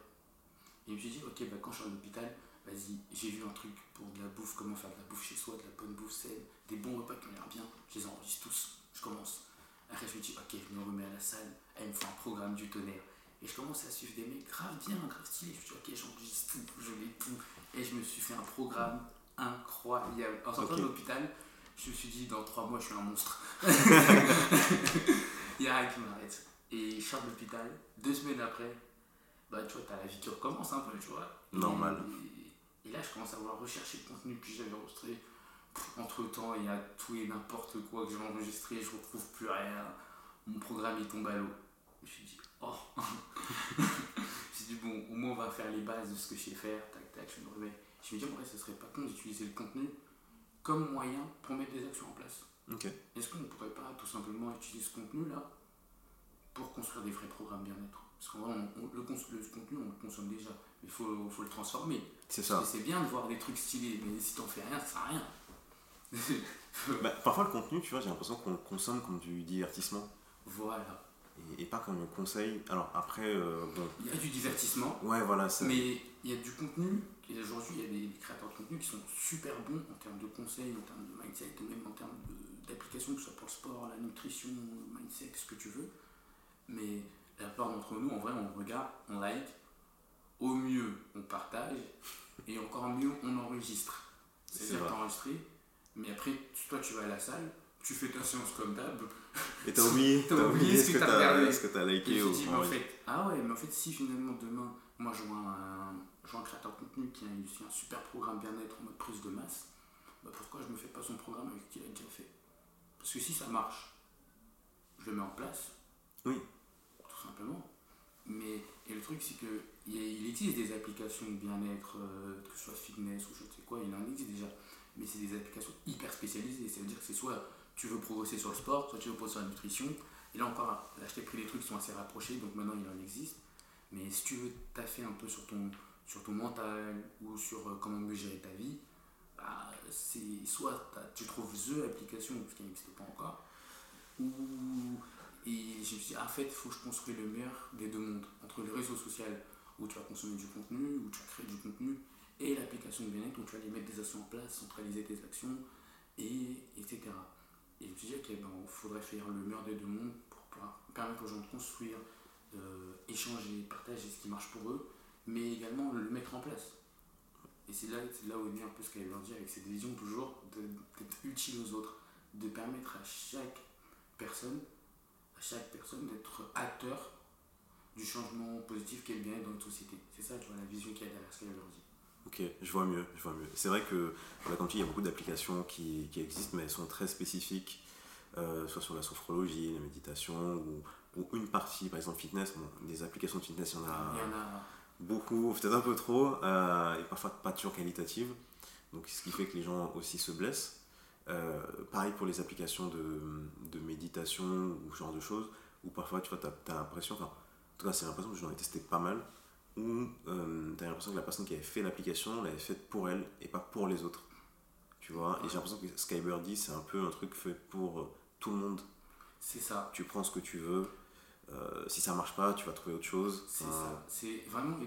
Et je me suis dit, ok, bah, quand je suis à l'hôpital, vas-y, j'ai vu un truc pour de la bouffe, comment faire de la bouffe chez soi, de la bonne bouffe saine, des bons repas qui ont l'air bien, je les enregistre tous, je commence. Après je me dis, ok, je me remets à la salle, elle me fait un programme du tonnerre. Et je commence à suivre des mecs grave bien, grave stylés. Je me dis, ok, j'enregistre tout, je mets tout. Et je me suis fait un programme incroyable. En sortant de l'hôpital, je me suis dit, dans trois mois, je suis un monstre. Il n'y a rien qui m'arrête. Et je sors de l'hôpital, deux semaines après, bah tu vois, t'as la vie qui recommence un peu, tu vois. Normal. Et, là, je commence à vouloir rechercher le contenu que j'avais enregistré. Entre temps, il y a tout et n'importe quoi que j'ai enregistré, je retrouve plus rien. Mon programme il tombe à l'eau. Je me suis dit, oh suis dit, bon, au moins on va faire les bases de ce que je sais faire. Tac, tac, je me remets. Je me dis, en vrai, ce serait pas con d'utiliser le contenu comme moyen pour mettre des actions en place. Est-ce qu'on ne pourrait pas tout simplement utiliser ce contenu-là pour construire des vrais programmes bien-être? Parce qu'en vrai, le, contenu, on le consomme déjà. Il faut, faut le transformer. C'est ça. C'est bien de voir des trucs stylés, mais si t'en fais rien, ça sert à rien. bah, parfois, le contenu, tu vois, j'ai l'impression qu'on le consomme comme du divertissement. Voilà. Et, pas comme un conseil. Alors après, euh, bon. Il y a du divertissement. Ouais, voilà. Mais il y a du contenu. Et aujourd'hui, il y a des, créateurs de contenu qui sont super bons en termes de conseils, en termes de mindset, même en termes d'application, que ce soit pour le sport, la nutrition, le mindset, ce que tu veux. Mais la plupart d'entre nous, en vrai, on regarde, on like, au mieux, on partage, et encore mieux, on enregistre. C'est-à-dire enregistré, mais après, toi, tu vas à la salle, tu fais ta séance comme d'hab. Et t'as oublié, as oublié ce que t'as. Ce que t'as liké. ou... en fait, ah ouais, mais en fait, si finalement demain, moi je vois un, je un créateur de contenu qui a aussi un super programme bien-être en mode prise de masse, bah pourquoi je me fais pas son programme avec ce qu'il a déjà fait? Parce que si ça marche, je le mets en place. Oui. Tout simplement. Mais et le truc, c'est que il existe des applications de bien-être, euh, que ce soit fitness ou je sais quoi, il en existe déjà. Mais c'est des applications hyper spécialisées. Ça veut dire que c'est soit tu veux progresser sur le sport, soit tu veux progresser sur la nutrition. Et là encore, là je t'ai pris des trucs qui sont assez rapprochés, donc maintenant il en existe. Mais si tu veux taffer un peu sur ton, sur ton mental ou sur euh, comment mieux gérer ta vie, bah, c'est soit tu trouves The application, qu'elle n'existe pas encore, ou et je me suis dit, en fait, il faut que je construise le meilleur des deux mondes, entre le réseau social où tu vas consommer du contenu, où tu vas créer du contenu, et l'application de bien-être où tu vas aller mettre des actions en place, centraliser tes actions, et, etc. Et je me suis dit, ok, ben, il faudrait faire le meilleur des deux mondes pour pouvoir permettre aux gens de construire, échanger, partager ce qui marche pour eux, mais également le mettre en place. Et c'est là, là où est vient un peu ce qu'elle dit avec cette vision toujours d'être utile aux autres, de permettre à chaque personne à chaque personne d'être acteur du changement positif qu'elle vient dans notre société. C'est ça, la vision qu'il y a derrière ce qu'elle leur dit. Ok, je vois mieux, je vois mieux. C'est vrai que, comme tu dis, il y a beaucoup d'applications qui, qui, existent, mais elles sont très spécifiques, euh, soit sur la sophrologie, la méditation, ou, ou, une partie, par exemple fitness. Bon, des applications de fitness, il y en a, il y en a... beaucoup, peut-être un peu trop, euh, et parfois pas toujours qualitatives. Donc, ce qui fait que les gens aussi se blessent. Euh, pareil pour les applications de, de, méditation ou ce genre de choses, où parfois tu vois, as, l'impression, enfin, en tout cas c'est l'impression que j'en ai testé pas mal, où euh, tu as l'impression que la personne qui avait fait l'application l'avait faite pour elle et pas pour les autres. Tu vois, et j'ai l'impression que Skybirdie c'est un peu un truc fait pour euh, tout le monde. C'est ça. Tu prends ce que tu veux, si ça marche pas, tu vas trouver autre chose. C'est ça. C'est vraiment de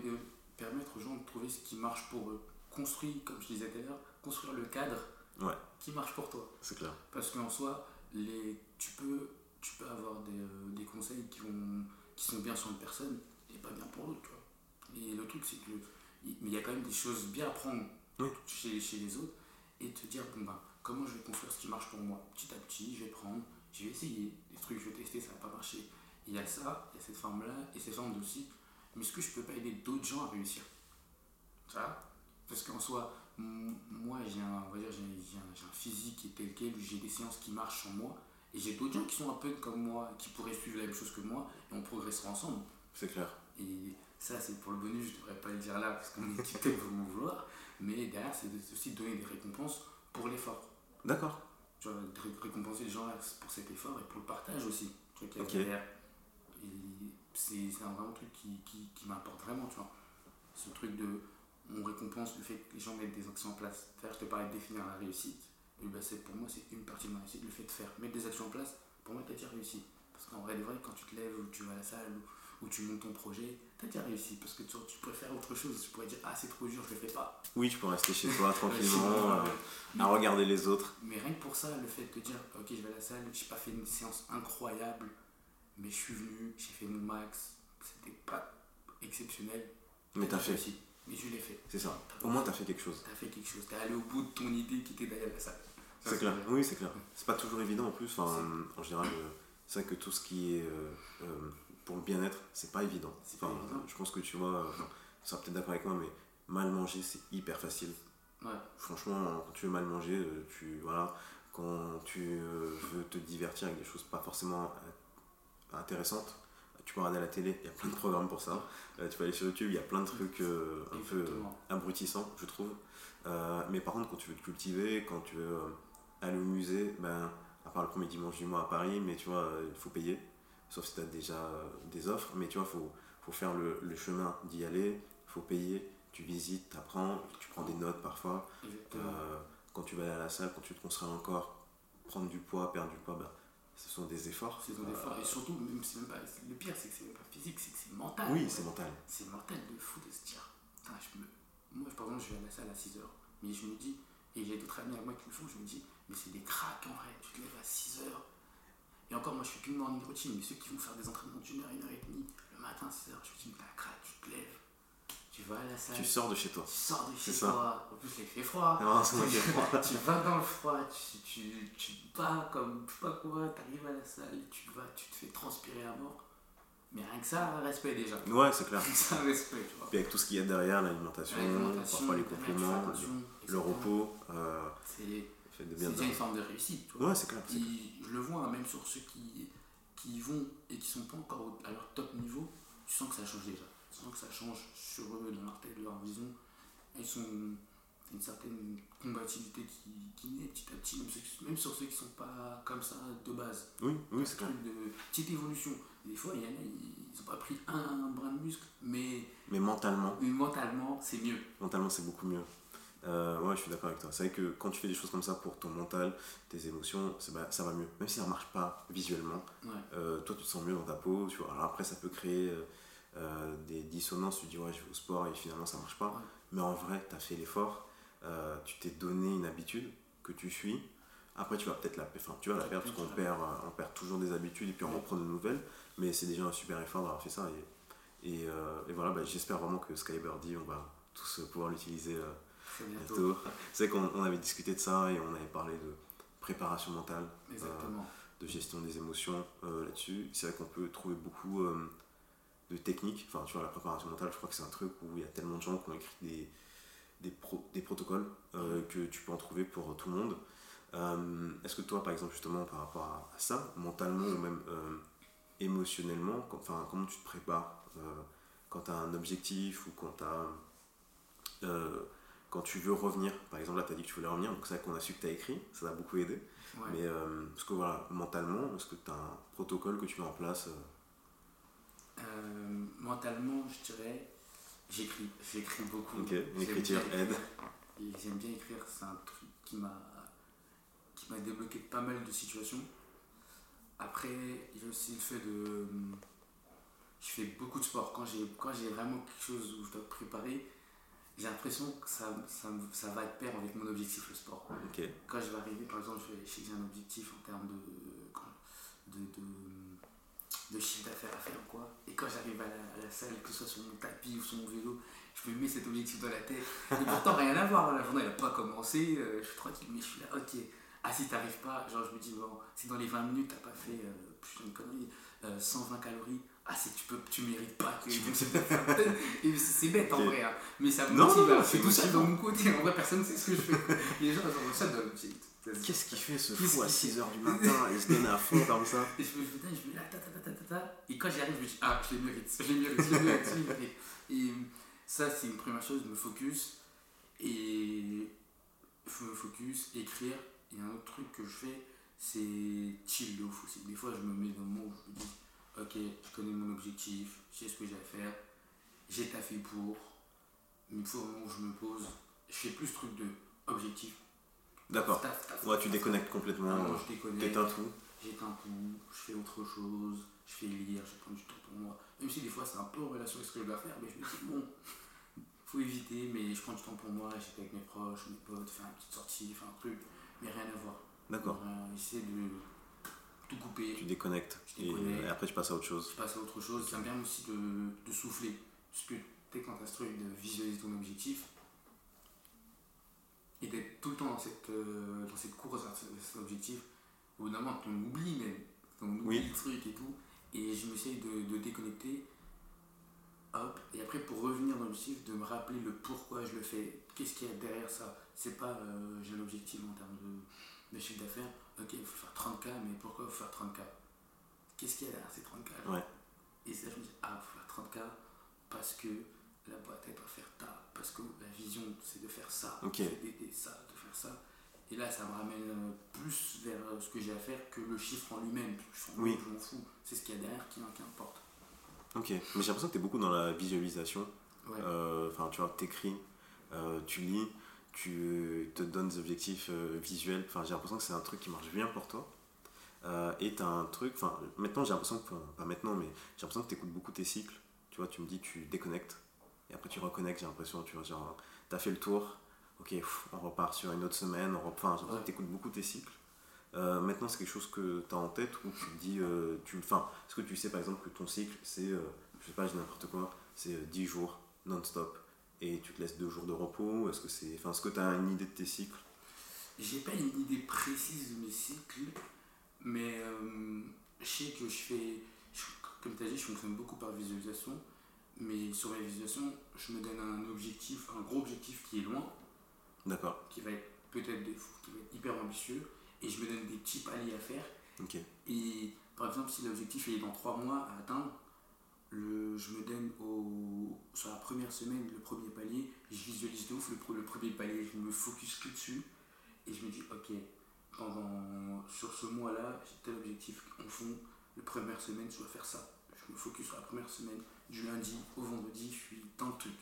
permettre aux gens de trouver ce qui marche pour eux. Construire, comme je disais tout à l'heure, construire le cadre ouais. qui marche pour toi. C'est clair. Parce qu'en soi, les, tu, peux, tu peux avoir des, euh, des conseils qui, vont, qui sont bien sur une personne et pas bien pour l'autre. Et le truc, c'est que il y a quand même des choses bien à prendre chez, chez les autres et te dire, bon ben, comment je vais construire ce qui marche pour moi? Petit à petit, je vais prendre, je vais essayer, des trucs, je vais tester, ça va pas marcher. Il y a ça, il y a cette forme-là et cette forme aussi. Mais est-ce que je peux pas aider d'autres gens à réussir? Ça Parce qu'en soi, moi, j'ai un, on va dire, j'ai, un, un, physique qui est tel quel, j'ai des séances qui marchent en moi, et j'ai d'autres gens qui sont un peu comme moi, qui pourraient suivre la même chose que moi, et on progressera ensemble. C'est clair. Et ça, c'est pour le bonus, je ne devrais pas le dire là, parce qu'on est équipé pour m'en vouloir, mais derrière, c'est aussi de donner des récompenses pour l'effort. D'accord. Tu vois, de récompenser les gens là pour cet effort et pour le partage aussi. Tu vois, okay. c'est un vraiment truc qui, qui, qui m'importe vraiment, tu vois. Ce truc de on récompense le fait que les gens mettent des actions en place. Faire, je te parlais de définir la réussite. Et ben pour moi, c'est une partie de ma réussite, le fait de faire. Mettre des actions en place, pour moi, tu as déjà réussi. Parce qu'en vrai, vrai, quand tu te lèves ou tu vas à la salle ou, tu montes ton projet, tu as déjà réussi. Parce que tu, tu pourrais faire autre chose. Tu pourrais dire, ah, c'est trop dur, je le fais pas. Oui, tu peux rester chez toi tranquillement, euh, à regarder les autres. Mais rien que pour ça, le fait de te dire, ok, je vais à la salle, j'ai pas fait une séance incroyable, mais je suis venu, j'ai fait mon max, c'était pas exceptionnel. Mais t'as fait. Réussi. Mais je l'ai fait. C'est ça. Au moins, tu as fait quelque chose. Tu as fait quelque chose. Tu es allé au bout de ton idée qui était derrière la salle. C'est clair. Oui, c'est clair. C'est pas toujours évident en plus. Enfin, en général, euh, c'est vrai que tout ce qui est euh, euh, pour le bien-être, c'est pas évident. Enfin, je pense que tu vois, tu seras peut-être d'accord avec moi, mais mal manger, c'est hyper facile. Ouais. Franchement, quand tu veux mal manger, tu, voilà, quand tu veux te divertir avec des choses pas forcément intéressantes, tu peux regarder la télé, il y a plein de programmes pour ça. Euh, tu peux aller sur YouTube, il y a plein de trucs euh, un peu abrutissants, je trouve. Euh, mais par contre, quand tu veux te cultiver, quand tu veux aller au musée, ben, à part le premier dimanche du mois à Paris, mais tu vois, il faut payer. Sauf si tu as déjà des offres, mais tu vois, il faut, faut faire le, le chemin d'y aller, il faut payer, tu visites, tu apprends, tu prends des notes parfois. quand tu vas aller à la salle, quand tu te construis encore, prendre du poids, perdre du poids, ben, ce sont des efforts. Ce sont des efforts. Et surtout, même, même pas, le pire, c'est que c'est même pas physique, c'est que c'est mental. Oui, c'est mental. C'est mental de fou de se dire. Je me... Moi, par exemple, je vais à la salle à 6h. Mais je me dis, et j'ai d'autres amis à moi qui le font, je me dis, mais c'est des cracks en vrai. Tu te lèves à 6h. Et encore, moi, je fais qu'une morning routine. Mais ceux qui vont faire des entraînements d'une heure, une heure et demie, le matin à 6h, je me dis, mais t'as crack, tu te lèves tu vas à la salle. Tu sors de chez toi. Tu sors de chez toi. En plus, il fait froid. Non, c'est froid. tu vas dans le froid, tu, tu, tu bats comme je sais pas quoi, tu arrives à la salle, tu vas, tu te fais transpirer à mort. Mais rien que ça, respect déjà. Ouais, c'est clair. ça, respect, tu vois. Puis avec tout ce qu'il y a derrière, l'alimentation, parfois les compléments, le repos. Euh, c'est déjà une forme de réussite. Tu vois. Ouais, c'est clair. je le vois, hein, même sur ceux qui, qui y vont et qui sont pas encore à leur top niveau, tu sens que ça change déjà que ça change sur eux, dans leur tête, leur vision. Ils sont une certaine combativité qui, qui naît petit à petit, même, sur ceux qui sont pas comme ça de base. Oui, oui, c'est clair. de petite évolution. Des fois, il y en a, ils n'ont pas pris un, brin de muscle, mais. Mais mentalement. Mais mentalement, c'est mieux. Mentalement, c'est beaucoup mieux. Euh, ouais, je suis d'accord avec toi. C'est vrai que quand tu fais des choses comme ça pour ton mental, tes émotions, bah, ça va mieux. Même si ça ne marche pas visuellement, euh, toi tu te sens mieux dans ta peau. Tu vois. Alors après, ça peut créer euh, euh, des dissonances, tu dis ouais je vais au sport et finalement ça marche pas. Mais en vrai, tu as fait l'effort, tu t'es donné une habitude que tu suis. Après tu vas peut-être la, enfin, tu vas la perdre parce qu'on perd, on perd toujours des habitudes et puis on reprend de nouvelles. Mais c'est déjà un super effort d'avoir fait ça. Et, et, et voilà, bah, j'espère vraiment que Skybirdie, on va tous pouvoir l'utiliser bientôt. C'est vrai qu'on avait discuté de ça et on avait parlé de préparation mentale, de gestion des émotions là-dessus. C'est vrai qu'on peut trouver beaucoup de technique. Enfin, tu vois, la préparation mentale, je crois que c'est un truc où il y a tellement de gens qui ont écrit des, des, des protocoles euh, que tu peux en trouver pour tout le monde. Euh, est-ce que toi, par exemple, justement, par rapport à, ça, mentalement ou même euh, émotionnellement, enfin, comment tu te prépares quand tu as un objectif ou quand, as, quand tu veux revenir Par exemple, là, tu as dit que tu voulais revenir, donc c'est vrai qu'on a su que tu as écrit, ça t'a beaucoup aidé. Mais est-ce que voilà, mentalement, est-ce que tu as un protocole que tu mets en place euh, mentalement, je dirais, j'écris. J'écris beaucoup. Ok, l'écriture aide. J'aime bien écrire, c'est un truc qui m'a qui m'a débloqué pas mal de situations. Après, il y a aussi le fait de. Je fais beaucoup de sport. Quand j'ai, quand j'ai vraiment quelque chose où je dois préparer, j'ai l'impression que ça, ça, ça, va être pair avec mon objectif, le sport. Quand je vais arriver, par exemple, je sais que j'ai un objectif en termes de, de, de de chiffre d'affaires à faire quoi. Et quand j'arrive à, la, salle, que ce soit sur mon tapis ou sur mon vélo, je me mets cet objectif dans la tête. Et pourtant, rien à voir, la journée n'a pas commencé, euh, je suis tranquille, mais je suis là, ok, Ah, si t'arrives pas, genre, je me dis, bon, si dans les 20 minutes, t'as pas fait, euh, putain, une connerie, euh, 120 calories, ah, c'est tu, peux, tu mérites pas que c'est bête en vrai, hein. mais ça me Non, motive. non, hein. c'est tout ça motivant. mon côté. En vrai, personne ne sait ce que je fais. Les gens, genre, ça donne. Qu'est-ce qu'il fait ce fou à qu'il 6h du matin Il se donne à fond comme ça. Et je me dis, putain, je me dis, ah, ta, ta, ta, ta, ta, ta. Et quand j'y arrive, je me dis, ah, je les mérite, je les mérite, je les mérite, je. Et ça, c'est une première chose, me focus. Et faut me focus, écrire. Et un autre truc que je fais, c'est chill de ouf aussi. Des fois, je me mets dans le moment où je me dis, ok, je connais mon objectif, je sais ce que j'ai à faire, j'ai taffé pour. Mais il faut au moment où je me pose, je fais plus ce truc de objectif. D'accord. Ouais, tu déconnectes complètement. Non, je déconnecte T'éteins tout. j'éteins tout, je fais autre chose, je fais lire, je prends du temps pour moi. Même si des fois c'est un peu en relation avec ce que je dois faire, mais je me dis bon, faut éviter, mais je prends du temps pour moi, j'étais avec mes proches, mes potes, faire une petite sortie, faire un truc, mais rien à voir. D'accord. Essayer de tout couper, Tu déconnectes. Je déconnecte. et après, tu passes à autre chose. je passe à autre chose, ça me permet aussi de, de souffler. Parce que tu quand tu as ce truc de visualiser ton objectif, et d'être tout le temps dans cette, euh, dans cette course ce- cet objectif, au bout d'un moment, on oublie même, on oublie Oui. le truc et tout, et je m'essaye de, de déconnecter, hop, et après pour revenir dans l'objectif, de me rappeler le pourquoi je le fais, qu'est-ce qu'il y a derrière ça? C'est pas euh, j'ai un objectif en termes de, de chiffre d'affaires, ok, il faut faire 30K, mais pourquoi il faut faire 30K Qu'est-ce qu'il y a derrière ces 30K là Ouais. Et ça, je me dis, ah, il faut faire 30K parce que la boîte, elle doit faire ta, parce que la vision, c'est de faire ça, Ok. c'est d'aider ça, de faire ça. Et là, ça me ramène euh, plus vers euh, ce que j'ai à faire que le chiffre en lui-même. Je m'en Oui. je m'en fous. C'est ce qu'il y a derrière qui, qui importe. Ok. Mais j'ai l'impression que t'es beaucoup dans la visualisation. Ouais. Euh, Enfin, tu vois, t'écris, euh, tu lis, tu te donnes des objectifs euh, visuels. Enfin, j'ai l'impression que c'est un truc qui marche bien pour toi. Euh, et t'as un truc, enfin, maintenant j'ai l'impression que, pas maintenant, mais j'ai l'impression que t'écoutes beaucoup tes cycles. Tu vois, tu me dis, tu déconnectes. Et après, tu reconnectes, j'ai l'impression, tu genre, t'as fait le tour. Ok, on repart sur une autre semaine. On j'ai l'impression que t'écoutes beaucoup tes cycles. Euh, maintenant, c'est quelque chose que tu as en tête ou tu dis, tu, enfin, est-ce que tu sais par exemple que ton cycle, c'est, je sais pas, je n'importe quoi, c'est euh, 10 jours non-stop et tu te laisses 2 jours de repos Est-ce que c'est, enfin, est-ce que tu as une idée de tes cycles? J'ai pas une idée précise de mes cycles, mais euh, je sais que je fais, je- comme tu as dit, je fonctionne beaucoup par visualisation, mais sur mes visualisations, je me donne un objectif, un gros objectif qui est loin, D'accord, qui va être peut-être des- qui va être hyper ambitieux, et je me donne des petits paliers à faire. ok, Et par exemple, si l'objectif est dans 3 mois à atteindre, le, je me donne au, sur la première semaine le premier palier, je visualise de ouf le, le premier palier, je me focus que dessus et je me dis ok, pendant, sur ce mois-là, j'ai tel objectif en fond, la première semaine je dois faire ça. Je me focus sur la première semaine, du lundi au vendredi, je suis dans le truc.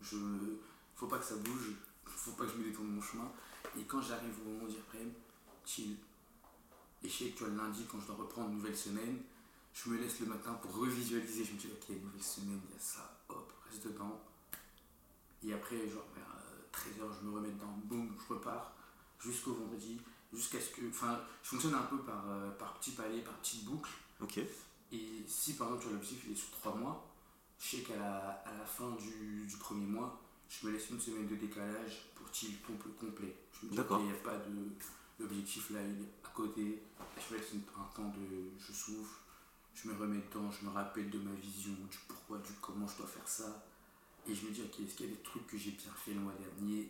Je, faut pas que ça bouge, faut pas que je me détourne mon chemin. Et quand j'arrive au moment d'y après, chill, et je sais que tu vois, le lundi, quand je dois reprendre une nouvelle semaine, je me laisse le matin pour revisualiser. Je me dis, ok, nouvelle semaine, il y a ça, hop, reste dedans. Et après, genre vers 13h, je me remets dedans, boum, je repars, jusqu'au vendredi, jusqu'à ce que. Enfin, je fonctionne un peu par, euh, par petits paliers, par petites boucles. ok, Et si par exemple, l'objectif il est sur 3 mois, je sais qu'à la, à la fin du, du premier mois, je me laisse une semaine de décalage pour chill complet. complet. Je me dis, il n'y a pas de. L'objectif là, il est à côté. Je me laisse un temps de. Je souffle, je me remets dedans, je me rappelle de ma vision, du pourquoi, du comment je dois faire ça. Et je me dis, ok, est-ce qu'il y a des trucs que j'ai bien fait le mois dernier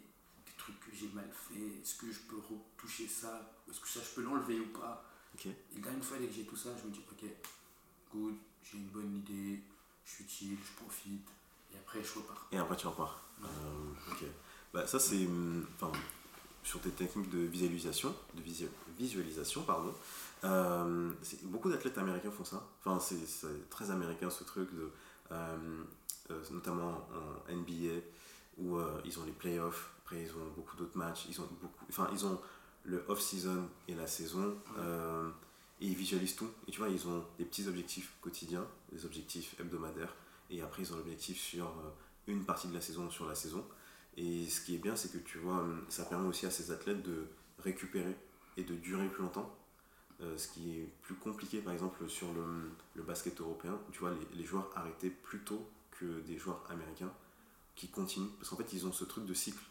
Des trucs que j'ai mal fait Est-ce que je peux retoucher ça Est-ce que ça, je peux l'enlever ou pas? Et là, une fois dès que j'ai tout ça, je me dis, ok, good, j'ai une bonne idée, je suis chill, je profite, et après je repars. Et après tu repars. Ouais. Euh, ok. Bah, ça c'est, hum, enfin, sur tes techniques de visualisation, de visu- visualisation, pardon. Euh, beaucoup d'athlètes américains font ça. Enfin, c'est très américain ce truc euh, euh, notamment en NBA où ils ont les playoffs. Après ils ont beaucoup d'autres matchs. Ils ont ils ont le off-season et la saison. et ils visualisent tout. Et tu vois, ils ont des petits objectifs quotidiens, des objectifs hebdomadaires. Et après, ils ont l'objectif sur une partie de la saison, sur la saison. Et ce qui est bien, c'est que tu vois, hum, ça permet aussi à ces athlètes de récupérer et de durer plus longtemps. Euh, ce qui est plus compliqué, par exemple, sur le, le basket européen. Tu vois, les, les joueurs arrêtaient plus tôt que des joueurs américains qui continuent. Parce qu'en fait, ils ont ce truc de cycle.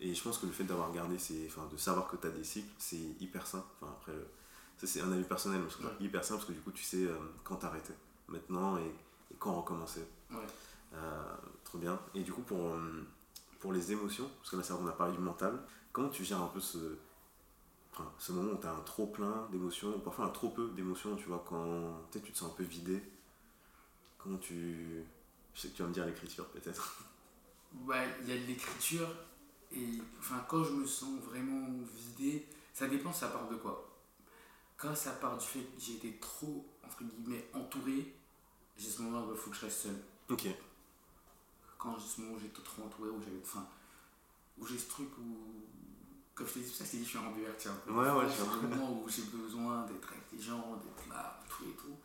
Et je pense que le fait d'avoir gardé, ces, enfin, de savoir que tu as des cycles, c'est hyper sain. Enfin, après, ça c'est un avis personnel, mais c'est hyper sain parce que du coup, tu sais euh, quand t'arrêter maintenant et, quand recommencer. Euh, trop bien. Et du coup, pour, euh, pour les émotions, parce que là, on a parlé du mental, comment tu gères un peu ce, enfin, ce moment où tu as un trop plein d'émotions, ou parfois un trop peu d'émotions, tu vois, quand tu te sens un peu vidé Comment tu. Je sais que tu vas me dire l'écriture, peut-être. Ouais, il y a de l'écriture, et enfin, quand je me sens vraiment vidé, ça dépend, ça part de quoi. Quand ça part du fait que j'ai été trop, entre guillemets, entouré, j'ai ce moment où il faut que je reste seul. Ok. Quand j'ai ce moment où j'étais trop entouré, où j'avais. Enfin, où j'ai ce truc où. Comme je t'ai dit, ça c'est différent du tiens. Ouais, ouais, J'ai des moments où j'ai besoin d'être avec des gens, d'être là, tout et tout.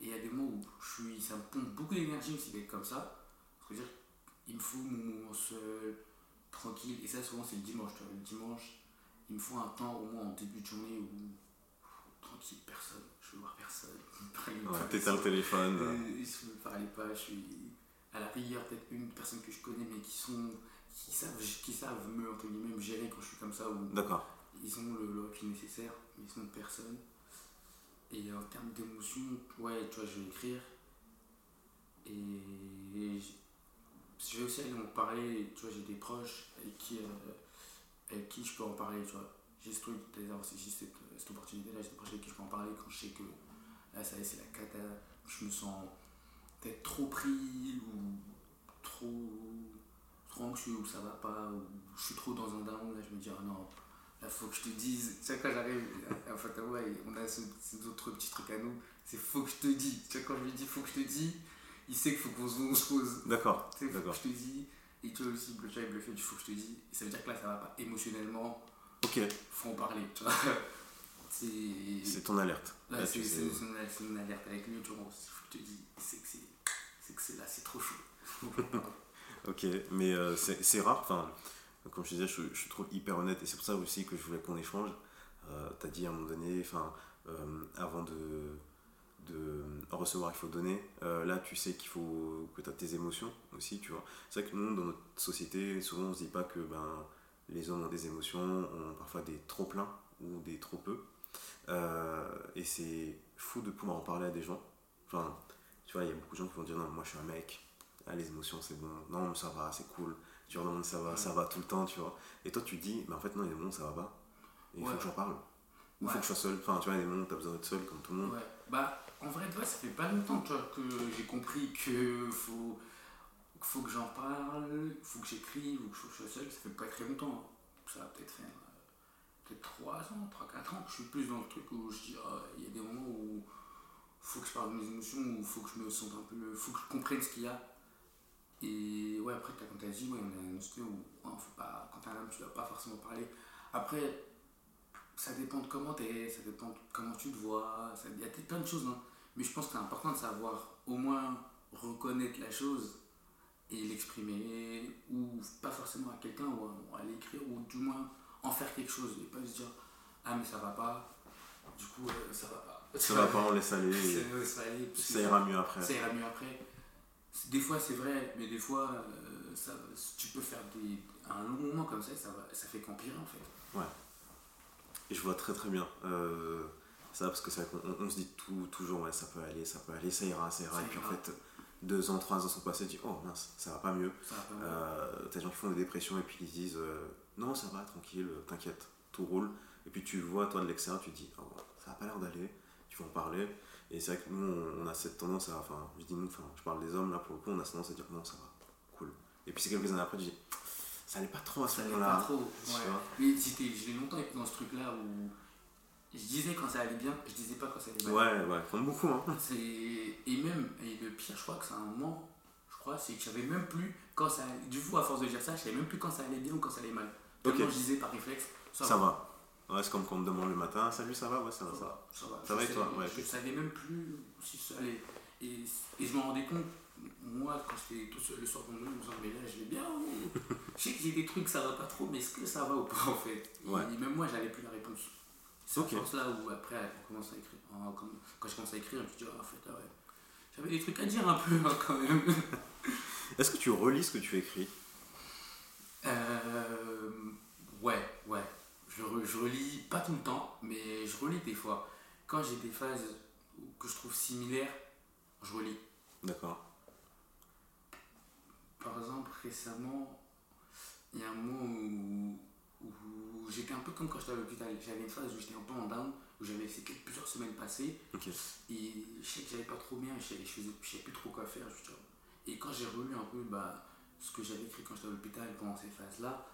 Et il y a des moments où je suis, ça me pompe beaucoup d'énergie aussi d'être comme ça. C'est-à-dire, il me faut mon moment seul, tranquille. Et ça, souvent, c'est le dimanche. Tu vois, le dimanche, il me faut un temps au moins en début de journée où tranquille, personne, je veux voir personne. Ouais, T'éteins le téléphone. Euh, je ne me parlais pas, je suis à la rigueur peut-être une personne que je connais, mais qui sont qui savent, qui savent me, entre guillemets, me gérer quand je suis comme ça. D'accord. Ils ont le, recul nécessaire, mais ils sont personne. Et en termes d'émotion, ouais, tu vois, je vais écrire. Et je vais aussi aller en parler, tu vois, j'ai des proches avec qui, euh, avec qui je peux en parler, tu vois. J'ai ce truc, d'ailleurs, j'ai cette, cette opportunité-là, j'ai des proches avec qui je peux en parler quand je sais que là, ça c'est la cata, je me sens peut-être trop pris ou trop, trop anxieux ou ça va pas, ou je suis trop dans un down, là, je me dis, ah non, là, faut que je te dise, tu sais, quand j'arrive, en fait, ouais, on a ces, autres petits trucs à nous, c'est faut que je te dise, tu sais, quand je lui dis faut que je te dise, il sait qu'il faut qu'on se pose. D'accord. Tu sais, faut que je te dise. Et toi aussi, le chat, il le fait, il faut que je te dise. Et ça veut dire que là, ça va pas émotionnellement. Ok. Faut en parler, tu vois. C'est ton alerte. Là, c'est mon alerte avec lui, tu vois. Faut que je te dise. C'est que c'est là, c'est trop chaud. ok, mais euh, c'est rare. Enfin, comme je disais, je, je, trop hyper honnête. Et c'est pour ça aussi que je voulais qu'on échange. Euh, tu as dit à un moment donné, enfin, euh, avant de de recevoir, il faut donner. Euh, là, tu sais qu'il faut que tu as tes émotions aussi, tu vois. C'est vrai que nous, dans notre société, souvent, on se dit pas que ben, les hommes ont des émotions, ont parfois des trop pleins ou des trop peu. Et c'est fou de pouvoir en parler à des gens. Enfin, tu vois, il y a beaucoup de gens qui vont dire non, moi je suis un mec, ah, les émotions c'est bon, non, ça va, c'est cool. Tu leur ça va, ça va tout le temps, tu vois. Et toi, tu dis, mais en fait, non, il y a des moments où ça va pas. Et il faut que j'en parle. Ou il faut que je sois seul. Enfin, tu vois, il y a des moments où tu as besoin d'être seul comme tout le monde. Bah, en vrai, toi, ça fait pas longtemps que j'ai compris que faut, faut que j'en parle, faut que j'écrive, ou que je sois seul. Ça fait pas très longtemps. Ça va peut-être faire euh, peut-être 3 ans, 3-4 ans que je suis plus dans le truc où je dis, ah, il y a des moments où faut que je parle de mes émotions, où faut que je me sente un peu, faut que je comprenne ce qu'il y a. Et ouais, après, comme tu as dit, ouais, on est dans une où ouais, faut pas, quand t'es un homme, tu dois pas forcément parler. Après, ça dépend de comment tu es, ça dépend de comment tu te vois, il y a plein de choses. Hein. Mais je pense que c'est important de savoir au moins reconnaître la chose et l'exprimer, ou pas forcément à quelqu'un, ou à, l'écrire, ou du moins en faire quelque chose, et pas se dire Ah, mais ça va pas, du coup, euh, ça va pas. Ça va pas, on laisse aller. ça ira mieux après. Ça ira mieux après. Des fois, c'est vrai, mais des fois, euh, ça, tu peux faire des, un long moment comme ça, ça, va, ça fait qu'empirer en fait. Ouais. Et je vois très très bien euh, ça, parce que c'est vrai qu'on on se dit tout, toujours, ouais, ça peut aller, ça peut aller, ça ira, ça ira. et puis en fait, deux ans, trois ans sont passés, tu dis, oh mince, ça va pas mieux. Euh, t'as des gens qui font des dépressions et puis ils disent, non, ça va, tranquille, t'inquiète, tout roule. Et puis tu vois, toi de l'extérieur, tu dis, oh, ça a pas l'air d'aller, tu vas en parler. Et c'est vrai que nous, on, a cette tendance à, enfin, je dis nous, enfin, je parle des hommes là pour le coup, on a cette tendance à dire, non, ça va, cool. Et puis c'est quelques années après, tu dis, ça allait pas trop à ce moment-là. trop. Mais j'ai longtemps été dans ce truc-là où je disais quand ça allait bien, je disais pas quand ça allait mal. Ouais, ouais, comme beaucoup. Hein. Et même, et le pire, je crois que c'est un moment, je crois, c'est que je savais même plus quand ça allait. Du coup, à force de dire ça, je savais même plus quand ça allait bien ou quand ça allait mal. Tellement je disais par réflexe, ça, ça va. Ouais, c'est comme quand on me demande le matin, salut, ça va? Ouais, ça va. Ça va, ça va. Ça va et toi? Ouais, Je savais même plus si ça allait. Et, et je me rendais compte moi, quand j'étais tout seul le soir dans le je me mais là, je vais bien. je sais que j'ai des trucs, ça va pas trop, mais est-ce que ça va ou pas en fait? Et même moi, j'avais plus la réponse. C'est okay. là où après, on commence à écrire. Quand je commence à écrire, je me dis, oh, en fait, ah ouais, j'avais des trucs à dire un peu hein, quand même. Est-ce que tu relis ce que tu écris? Euh, Ouais, ouais. Je, re- je relis pas tout le temps, mais je relis des fois. Quand j'ai des phases que je trouve similaires, je relis. D'accord. Par exemple, récemment, il y a un moment où, où j'étais un peu comme quand j'étais à l'hôpital. J'avais une phase où j'étais un peu en down, où j'avais quelques- plusieurs semaines passer. Ok. Et je sais que j'allais pas trop bien, je savais, je faisais, je savais plus trop quoi faire. je- Et quand j'ai relu un peu bah, ce que j'avais écrit quand j'étais à l'hôpital pendant ces phases-là,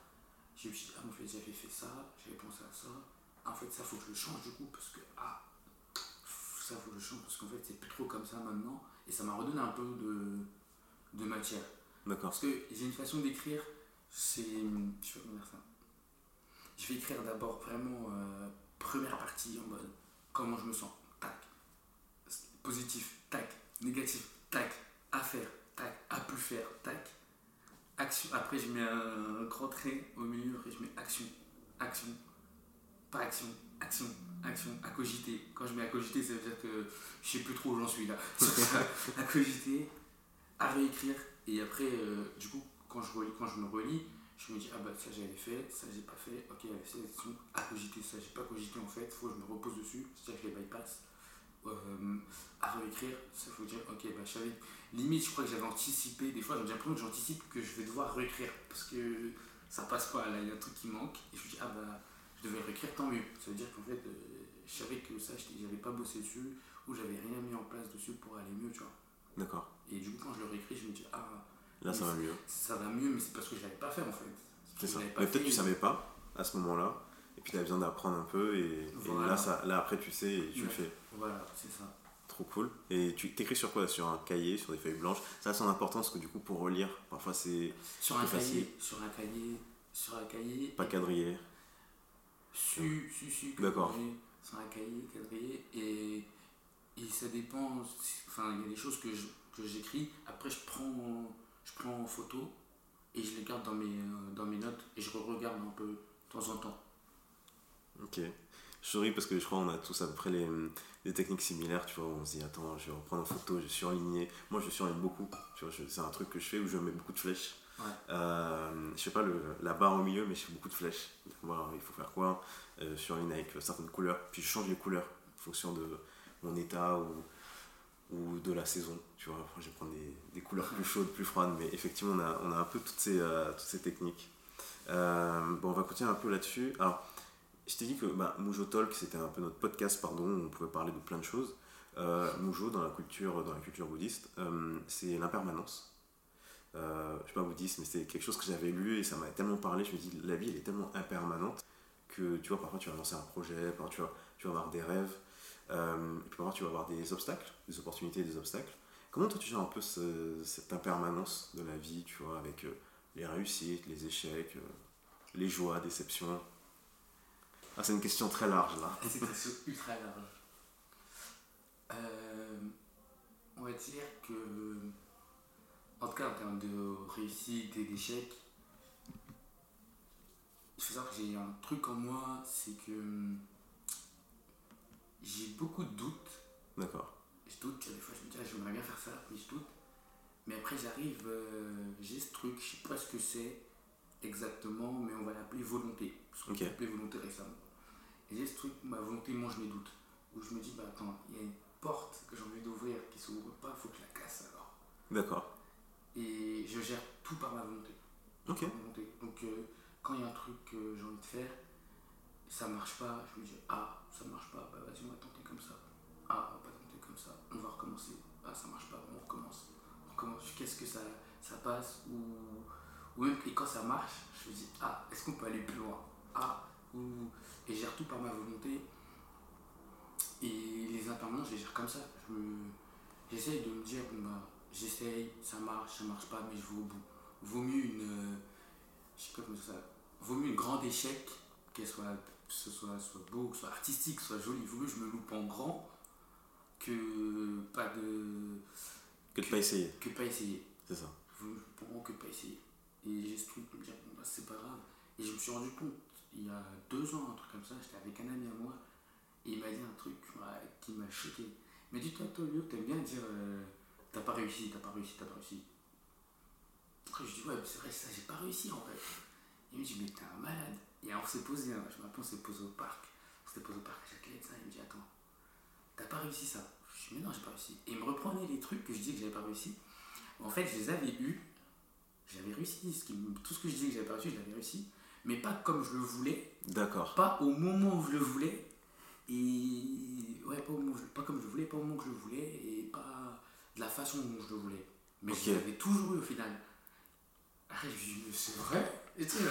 je me suis dit, ah, en fait, j'avais fait ça, j'avais pensé à ça. En fait, ça, faut que je le change du coup, parce que, ah, ça, faut que je le change, parce qu'en fait, c'est plus trop comme ça maintenant. Et ça m'a redonné un peu de, de matière. D'accord. Parce que j'ai une façon d'écrire, c'est. Je vais comment dire ça. Je vais écrire d'abord vraiment euh, première partie en mode comment je me sens, tac. Positif, tac. Négatif, tac. À faire, tac. À plus faire, tac. Action. Après, je mets un grand trait au milieu, après, je mets action, action, pas action, action, action, à cogiter. Quand je mets à cogiter, ça veut dire que je sais plus trop où j'en suis là. à cogiter, à réécrire. Et après, euh, du coup, quand je, relis, quand je me relis, je me dis, ah bah ça j'avais fait, ça j'ai pas fait, ok, avait ces actions à cogiter, ça j'ai pas cogité en fait, faut que je me repose dessus, c'est-à-dire que je les bypass. Euh, à réécrire, ça faut dire, ok, bah je savais, limite je crois que j'avais anticipé, des fois j'ai l'impression que j'anticipe que je vais devoir réécrire, parce que ça passe pas, là il y a un truc qui manque, et je me dis, ah bah je devais réécrire, tant mieux. Ça veut dire qu'en fait, euh, je savais que ça, j'avais pas bossé dessus, ou j'avais rien mis en place dessus pour aller mieux, tu vois. D'accord. Et du coup, quand je le réécris, je me dis, ah, Là, ça va mieux. ça va mieux, mais c'est parce que je l'avais pas fait en fait. C'est ça. Mais peut-être tu savais pas à ce moment-là. Et puis tu as besoin d'apprendre un peu. Et, et Voilà. là, ça, là, après, tu sais et tu le fais. Voilà, c'est ça. Trop cool. Et tu t'écris sur quoi Sur un cahier, sur des feuilles blanches? Ça a son importance que du coup, pour relire, parfois c'est Sur un cahier, sur un cahier, sur un cahier. pas quadrillé. Su, su, su. D'accord. Sur un cahier, quadrillé. Et, et ça dépend. Enfin, il y a des choses que je- que j'écris. Après, je prends, je prends en photo et je les garde dans mes, euh, dans mes notes et je re-regarde un peu de temps en temps. Ok. Je souris parce que je crois qu'on a tous à peu près les, des techniques similaires. Tu vois, on se dit, attends, je vais reprendre en photo, je vais surligner. Moi, je surligne beaucoup. Tu vois, je- c'est un truc que je fais où je mets beaucoup de flèches. Ouais. Euh, je fais pas le, la barre au milieu, mais je fais beaucoup de flèches. Voilà, il faut faire quoi euh, Surligne avec certaines couleurs. Puis je change les couleurs en fonction de mon état ou, ou de la saison. Tu vois, je vais prendre des, des couleurs plus chaudes, plus froides. Mais effectivement, on a, on a un peu toutes ces, euh, toutes ces techniques. Euh, bon, on va continuer un peu là-dessus. Alors, je t'ai dit que bah, Talk, c'était un peu notre podcast, pardon, on pouvait parler de plein de choses. Euh, dans la culture, dans la culture bouddhiste, euh, c'est l'impermanence. Euh, je suis pas bouddhiste, mais c'est quelque chose que j'avais lu et ça m'a tellement parlé. Je me dis, la vie, elle est tellement impermanente que tu vois, parfois tu vas lancer un projet, parfois tu vas, tu vas avoir des rêves, euh, et puis parfois tu vas avoir des obstacles, des opportunités des obstacles. Comment toi tu gères un peu ce- cette impermanence de la vie, tu vois, avec les réussites, les échecs, les joies, déceptions? Ah, C'est une question très large là. C'est une question ultra large. Euh, on va dire que, en tout cas en termes de réussite et d'échec, il faut savoir que j'ai un truc en moi, c'est que j'ai beaucoup de doutes. D'accord. Je doute, des fois je me dis, ah, j'aimerais bien faire ça, mais je doute. Mais après j'arrive, euh, j'ai ce truc, je sais pas ce que c'est exactement, mais on va l'appeler volonté. Parce qu'on Ok. l'a appelé volonté récemment. Et j'ai ce truc, ma volonté mange mes doutes. Où je me dis, bah attends, il y a une porte que j'ai envie d'ouvrir qui s'ouvre pas, faut que je la casse alors. D'accord. Et je gère tout par ma volonté. Ok. Par ma volonté. Donc euh, quand il y a un truc que j'ai envie de faire, ça marche pas, je me dis, ah, ça marche pas, bah vas-y, on va tenter comme ça. Ah, on va pas tenter comme ça, on va recommencer. Ah, ça marche pas, on recommence. On recommence. Qu'est-ce que ça, ça passe ou, ou même et quand ça marche, je me dis, ah, est-ce qu'on peut aller plus loin? Ah, ou, et je gère tout par ma volonté. Et les impermanences, je les gère comme ça. Je me- J'essaye de me dire, bon, bah, j'essaye, ça marche, ça marche pas, mais je vais au bout. Vaut mieux une. euh, je sais pas comment ça. Vaut mieux une grande échec, qu'elle soit, que ce soit, soit beau, que ce soit artistique, soit joli. Vaut mieux que je me loupe en grand que pas de. Que de pas essayer, que pas essayer. c'est ça. Vaut mieux que pas essayer. Et j'ai ce truc de me dire, bon, bah, c'est pas grave. Et je me suis rendu compte, il y a deux ans, un truc comme ça, j'étais avec un ami à moi, et il m'a dit un truc qui m'a choqué. Il m'a dit, toi, Tolio, t'aimes bien dire, euh, t'as pas réussi, t'as pas réussi, t'as pas réussi. Après, je dis, ouais, mais c'est vrai, ça, j'ai pas réussi en fait. Il me dit, mais t'es un malade. Et on s'est posé, hein, je me rappelle, on s'est posé au parc. On s'était posé au parc à Châtelet, ça, il me dit Attends, t'as pas réussi ça Je dis Mais non, j'ai pas réussi. Et il me reprenait les trucs que je disais que j'avais pas réussi. En fait, je les avais eus, j'avais réussi. Tout ce que je disais que j'avais pas réussi, je l'avais réussi. Mais pas comme je le voulais, D'accord. pas au moment où je le voulais. Et ouais, pas, au moment pas comme je le voulais, pas au moment que je le voulais, et pas de la façon dont je le voulais. Mais Ok. je l'avais toujours eu au final. C'est vrai Et tu sais,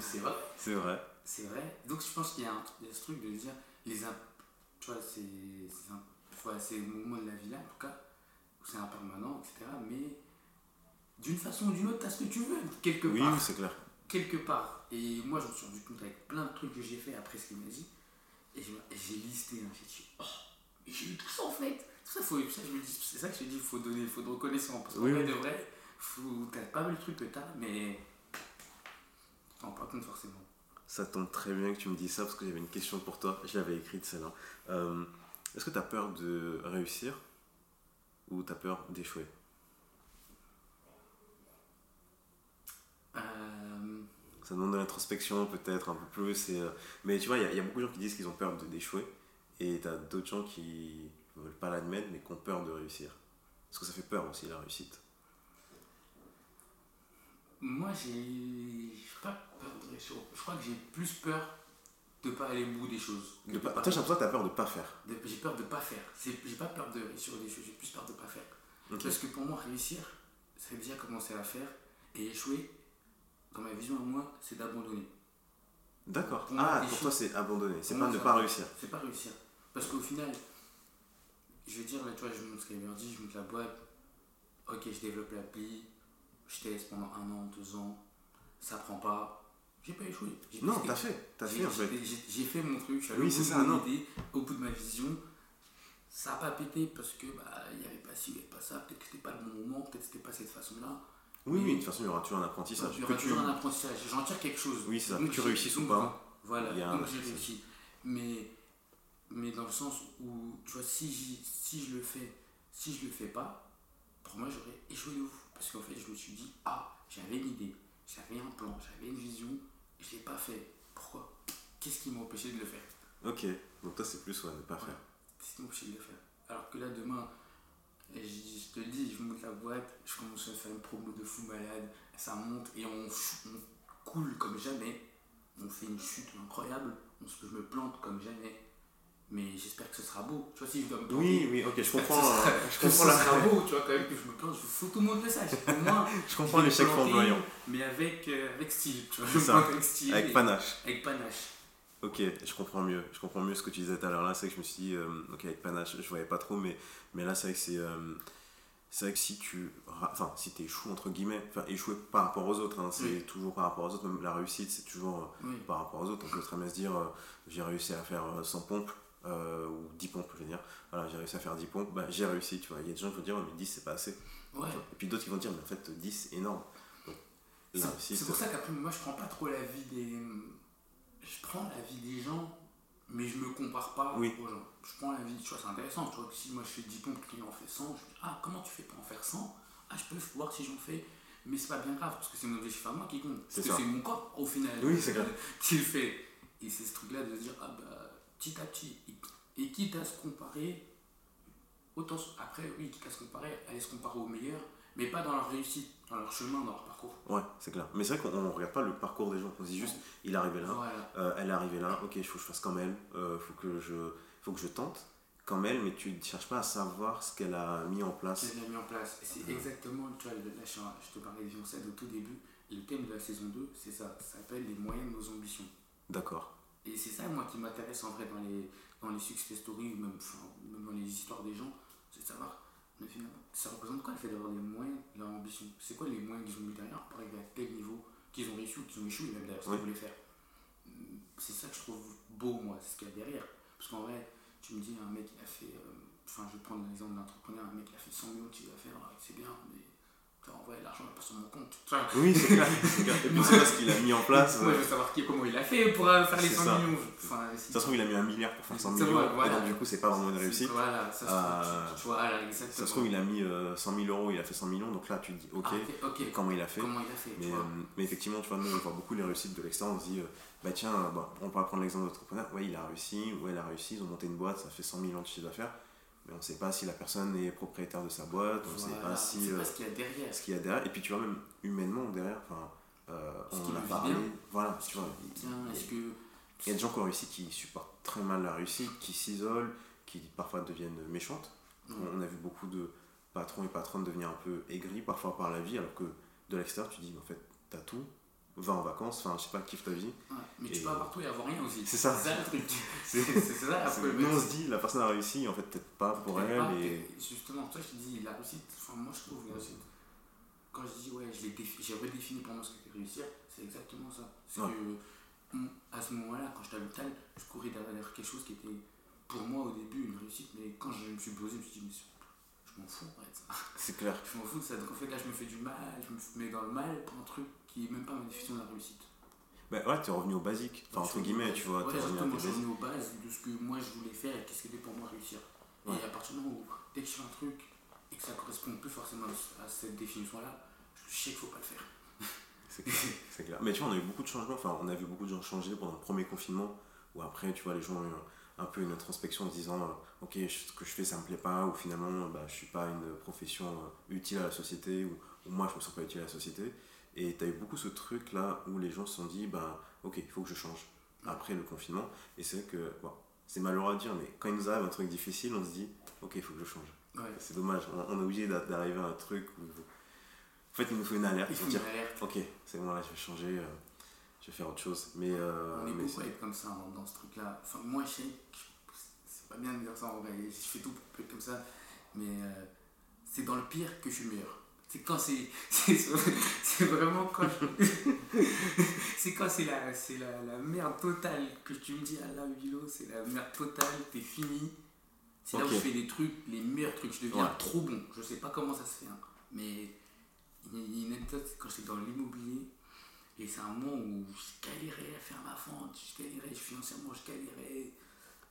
c'est vrai C'est vrai. c'est vrai. Donc je pense qu'il y, a un- il y a ce truc de dire, les imp- tu vois, c'est le moment de la vie là, en tout cas, où c'est impermanent, etc. Mais d'une façon ou d'une autre, tu as ce que tu veux, quelque Oui, part. oui, c'est clair. Quelque part. Et moi, je me suis rendu compte avec plein de trucs que j'ai fait après ce qu'il m'a dit. Et j'ai listé, hein, j'ai dit, oh, j'ai eu tout ça en fait. Tout ça, faut, ça, je me dis, c'est ça que je dis, il faut donner, il faut de reconnaissance. Parce qu'en Oui, vrai oui. de vrai, faut- t'as pas mal de trucs que t'as, mais t'en rends pas compte forcément. Ça tombe très bien que tu me dis ça parce que j'avais une question pour toi. Je l'avais écrite celle-là. Euh, Est-ce que tu as peur de réussir ou tu as peur d'échouer? Euh, Ça demande de l'introspection peut-être un peu plus. Et, euh, mais tu vois, il y, a- il y a beaucoup de gens qui disent qu'ils ont peur d'échouer et tu as d'autres gens qui ne veulent pas l'admettre mais qui ont peur de réussir. Parce que ça fait peur aussi la réussite. Moi, j'ai pas peur de réussir. Je crois que j'ai plus peur de pas aller au bout des choses. De pas... Toi, j'ai l'impression que tu as peur de pas faire. De- J'ai peur de pas faire. J'ai pas peur de réussir des choses, j'ai plus peur de pas faire. Parce que pour moi, réussir, c'est déjà commencer à faire. Et échouer, dans ma vision à moi, c'est d'abandonner. D'accord. Ah, pour toi, c'est abandonner. C'est pas ne pas réussir. C'est pas réussir. Parce qu'au final, je veux dire, là, tu vois, je monte Skyverdy, je monte la boîte. Ok, je développe l'appli. Je teste pendant un an, deux ans. Ça prend pas. J'ai pas échoué. Non, t'as fait. T'as fait en fait. j'ai- fait mon truc, je suis allé Oui, au c'est bout ça, de mon idée, au bout de ma vision. Ça n'a pas pété parce que bah, il n'y avait pas ci, il n'y avait pas ça, peut-être que c'était pas le bon moment, peut-être que c'était pas cette façon-là. Oui, oui, de toute façon, il y aura toujours un apprentissage. Il y aura Que tu- toujours un apprentissage, j'en tire quelque chose. Oui, ça. Donc, Que tu réussisses ou pas. Voilà, a un donc j'ai réussi. Mais, mais dans le sens où, tu vois, si, si je le fais, si je le fais pas, pour moi j'aurais échoué de ouf. Parce qu'en fait, je me suis dit, ah, j'avais une idée, j'avais un plan, j'avais une vision, je l'ai pas fait. Pourquoi? Qu'est-ce qui m'a empêché de le faire? Ok. Donc toi, c'est plus ouais, ne pas faire. Qu'est-ce qui m'a empêché de le faire? Alors que là, demain, je, je te le dis, je monte la boîte, je commence à faire une promo de fou malade, ça monte et on, coule comme jamais. On fait une chute incroyable, on je me plante comme jamais. Mais j'espère que ce sera beau. Tu vois, si je dois me planter, Oui, oui, ok, je comprends. sera, euh, Je comprends, sera la... beau, tu vois, quand même que je me plante, je faut que tout le monde le sache. Au moins, je comprends l'échec flamboyant. Mais avec, euh, avec style, tu vois, je me ça. plante avec style. Avec et- panache. Avec panache. Ok, je comprends mieux. Je comprends mieux ce que tu disais tout à l'heure là. C'est que je me suis dit, euh, ok, avec panache, je voyais pas trop, mais, mais là, c'est vrai que c'est. euh, c'est vrai que si tu. Enfin, si t'échoues, entre guillemets, enfin, échouer par rapport aux autres, hein, c'est Oui. toujours par rapport aux autres. Même la réussite, c'est toujours euh, Oui. par rapport aux autres. On peut très bien se dire, j'ai réussi à faire euh, 100 pompes, ou 10 pompes, je veux dire. Voilà, j'ai réussi à faire 10 pompes, bah, j'ai réussi, tu vois. Il y a des gens qui vont dire, mais 10, c'est pas assez. Ouais. Et puis d'autres qui vont dire, mais en fait, 10, c'est énorme. C'est pour ça qu'après, moi, je prends pas trop la vie des. Je prends la vie des gens, mais je me compare pas Oui. aux gens. Je prends la vie, tu vois, c'est intéressant. Tu vois, que si moi je fais 10 pompes, le client en fait 100, je me dis, ah, comment tu fais pour en faire 100 Ah, je peux voir si j'en fais. Mais c'est pas bien grave, parce que c'est mon objectif à moi qui compte. Parce que c'est mon corps, au final, Oui, c'est grave. qui le fait. Et c'est ce truc-là de se dire, ah bah, petit à petit. Et, quitte à se comparer, autant. Après, oui, quitte à se comparer, aller se comparer aux meilleurs, mais pas dans leur réussite, dans leur chemin, dans leur parcours. Ouais, c'est clair. Mais c'est vrai qu'on on regarde pas le parcours des gens. On se dit juste, il est arrivé là, Voilà. euh, elle est arrivée là, ok, il faut que je fasse comme elle, euh, faut, que je, faut que je tente comme elle, mais tu ne cherches pas à savoir ce qu'elle a mis en place. qu'elle a mis en place. C'est exactement, tu vois, là, je, te parlais de Beyoncé au tout début, le thème de la saison 2, c'est ça, ça s'appelle les moyens de nos ambitions. D'accord. Et c'est ça, moi, qui m'intéresse en vrai dans les, dans les success stories, ou même, enfin, même dans les histoires des gens, c'est de savoir, mais finalement, ça représente quoi le fait d'avoir des moyens, leur ambition? C'est quoi les moyens qu'ils ont mis derrière pour arriver à tel niveau, qu'ils ont réussi ou qu'ils ont échoué même derrière ce qu'ils voulaient faire? C'est ça que je trouve beau, moi, c'est ce qu'il y a derrière. Parce qu'en vrai, tu me dis, un mec, il a fait, euh, enfin, je vais prendre l'exemple d'un entrepreneur, un mec, il a fait 100 millions de chiffre d'affaires, ouais, c'est bien, mais tu vois, en vrai, l'argent n'est pas sur mon compte. Vois, Oui, c'est clair. c'est puis c'est parce qu'il a mis en place. moi, ouais. je veux savoir qui, comment il a fait pour euh, faire les C'est 100 ça. millions. Enfin, si- De toute façon, il a mis un milliard pour faire 100 C'est millions. vrai, voilà. Et donc, du coup, c'est pas vraiment une réussite. Voilà, ça se Euh, trouve, tu, tu vois, là, exactement. Ça se trouve, il a mis euh, 100 000 euros, il a fait 100 millions. Donc là, tu te dis, ok, Ah, ok, ok. comment il a fait Comment il a fait mais, euh, mais effectivement, tu vois, nous, on voit beaucoup les réussites de l'extérieur. On se dit, euh, bah tiens, bon, on peut prendre l'exemple d'entrepreneur, ouais, il a réussi, ouais, il a réussi, ils ont monté une boîte, ça fait 100 000 ans de chiffre d'affaires, mais on ne sait pas si la personne est propriétaire de sa boîte, on ne sait pas si. on sait euh, pas ce qu'il y a derrière. ce qu'il y a derrière, et puis tu vois, même humainement derrière, enfin, euh, on a parlé, voilà, tu vois. Tiens, il- est-ce que. il y a des gens qui ont réussi qui supportent très mal la réussite, qui s'isolent, qui parfois deviennent méchantes. On a vu beaucoup de patrons et patronnes devenir un peu aigris parfois par la vie, alors que de l'extérieur, tu dis, en fait, t'as tout, va en vacances, enfin, je sais pas, kiffe ta vie. Ouais, Mais tu Et- peux avoir tout et avoir rien aussi. C'est ça. le truc. C'est- C'est c'est ça la c'est- Nous, on se dit, la personne a réussi, en fait, peut-être pas pour elle, pas, et Justement, toi, je te dis, la réussite, enfin, moi, je trouve la réussite. Quand je dis, ouais, défi- j'ai redéfini pour moi ce qu'était réussir, c'est exactement ça. C'est Ouais. que, hum, à ce moment-là, quand j'étais à l'hôpital, je courais derrière quelque chose qui était, pour moi, au début, une réussite, mais quand je me suis posé, je me suis dit, mais c'est- je m'en fous, en fait. c'est clair. Je m'en fous de ça. Donc, en fait, là, je me fais du mal, je me mets dans le mal pour un truc qui est même pas ma définition de la réussite. Bah ouais, t'es revenu au basique, enfin, entre guillemets, tu vois, Ouais, t'es revenu tes je suis revenu aux bases de ce que moi je voulais faire et qu'est-ce qui était pour moi réussir. Ouais. Et à partir du moment où, dès que je fais un truc et que ça correspond plus forcément à cette définition-là, je sais qu'il faut pas le faire. C'est clair. Mais tu vois, on a eu beaucoup de changements. Enfin, on a vu beaucoup de gens changer pendant le premier confinement, où après, tu vois, les gens ont eu un, peu une introspection en se disant, euh, ok, ce que je fais, ça me plaît pas, ou finalement, bah, je suis pas une profession euh, utile à la société, ou, ou moi, je me sens pas utile à la société. Et tu as eu beaucoup ce truc-là où les gens se sont dit, bah, ok, il faut que je change après le confinement. Et c'est vrai que, bon, c'est malheureux à dire, mais quand il nous arrive un truc difficile, on se dit, ok, il faut que je change. Ouais. C'est dommage, on, on est obligé d'a- d'arriver à un truc où. En fait, il nous faut une alerte Il pour faut dire, une alerte. ok, c'est bon là, je vais changer, euh, je vais faire autre chose. Mais, euh, On est mais beaucoup être comme ça hein, dans ce truc-là. Enfin, moi, je sais que c'est pas bien de dire ça en vrai, je fais tout pour être comme ça, mais euh, c'est dans le pire que je suis le meilleur. C'est quand c'est. C'est vraiment quand je- C'est quand c'est la, la, la merde totale que tu me dis, ah là, Vilo, c'est la merde totale, t'es fini. C'est là où je fais des trucs, les meilleurs trucs, je deviens Ouais. trop bon. Je sais pas comment ça se fait, hein, mais il y a- une anecdote, c'est quand j'étais dans l'immobilier. Et c'est un moment où je galérais à faire ma vente, je galérais financièrement, je galérais.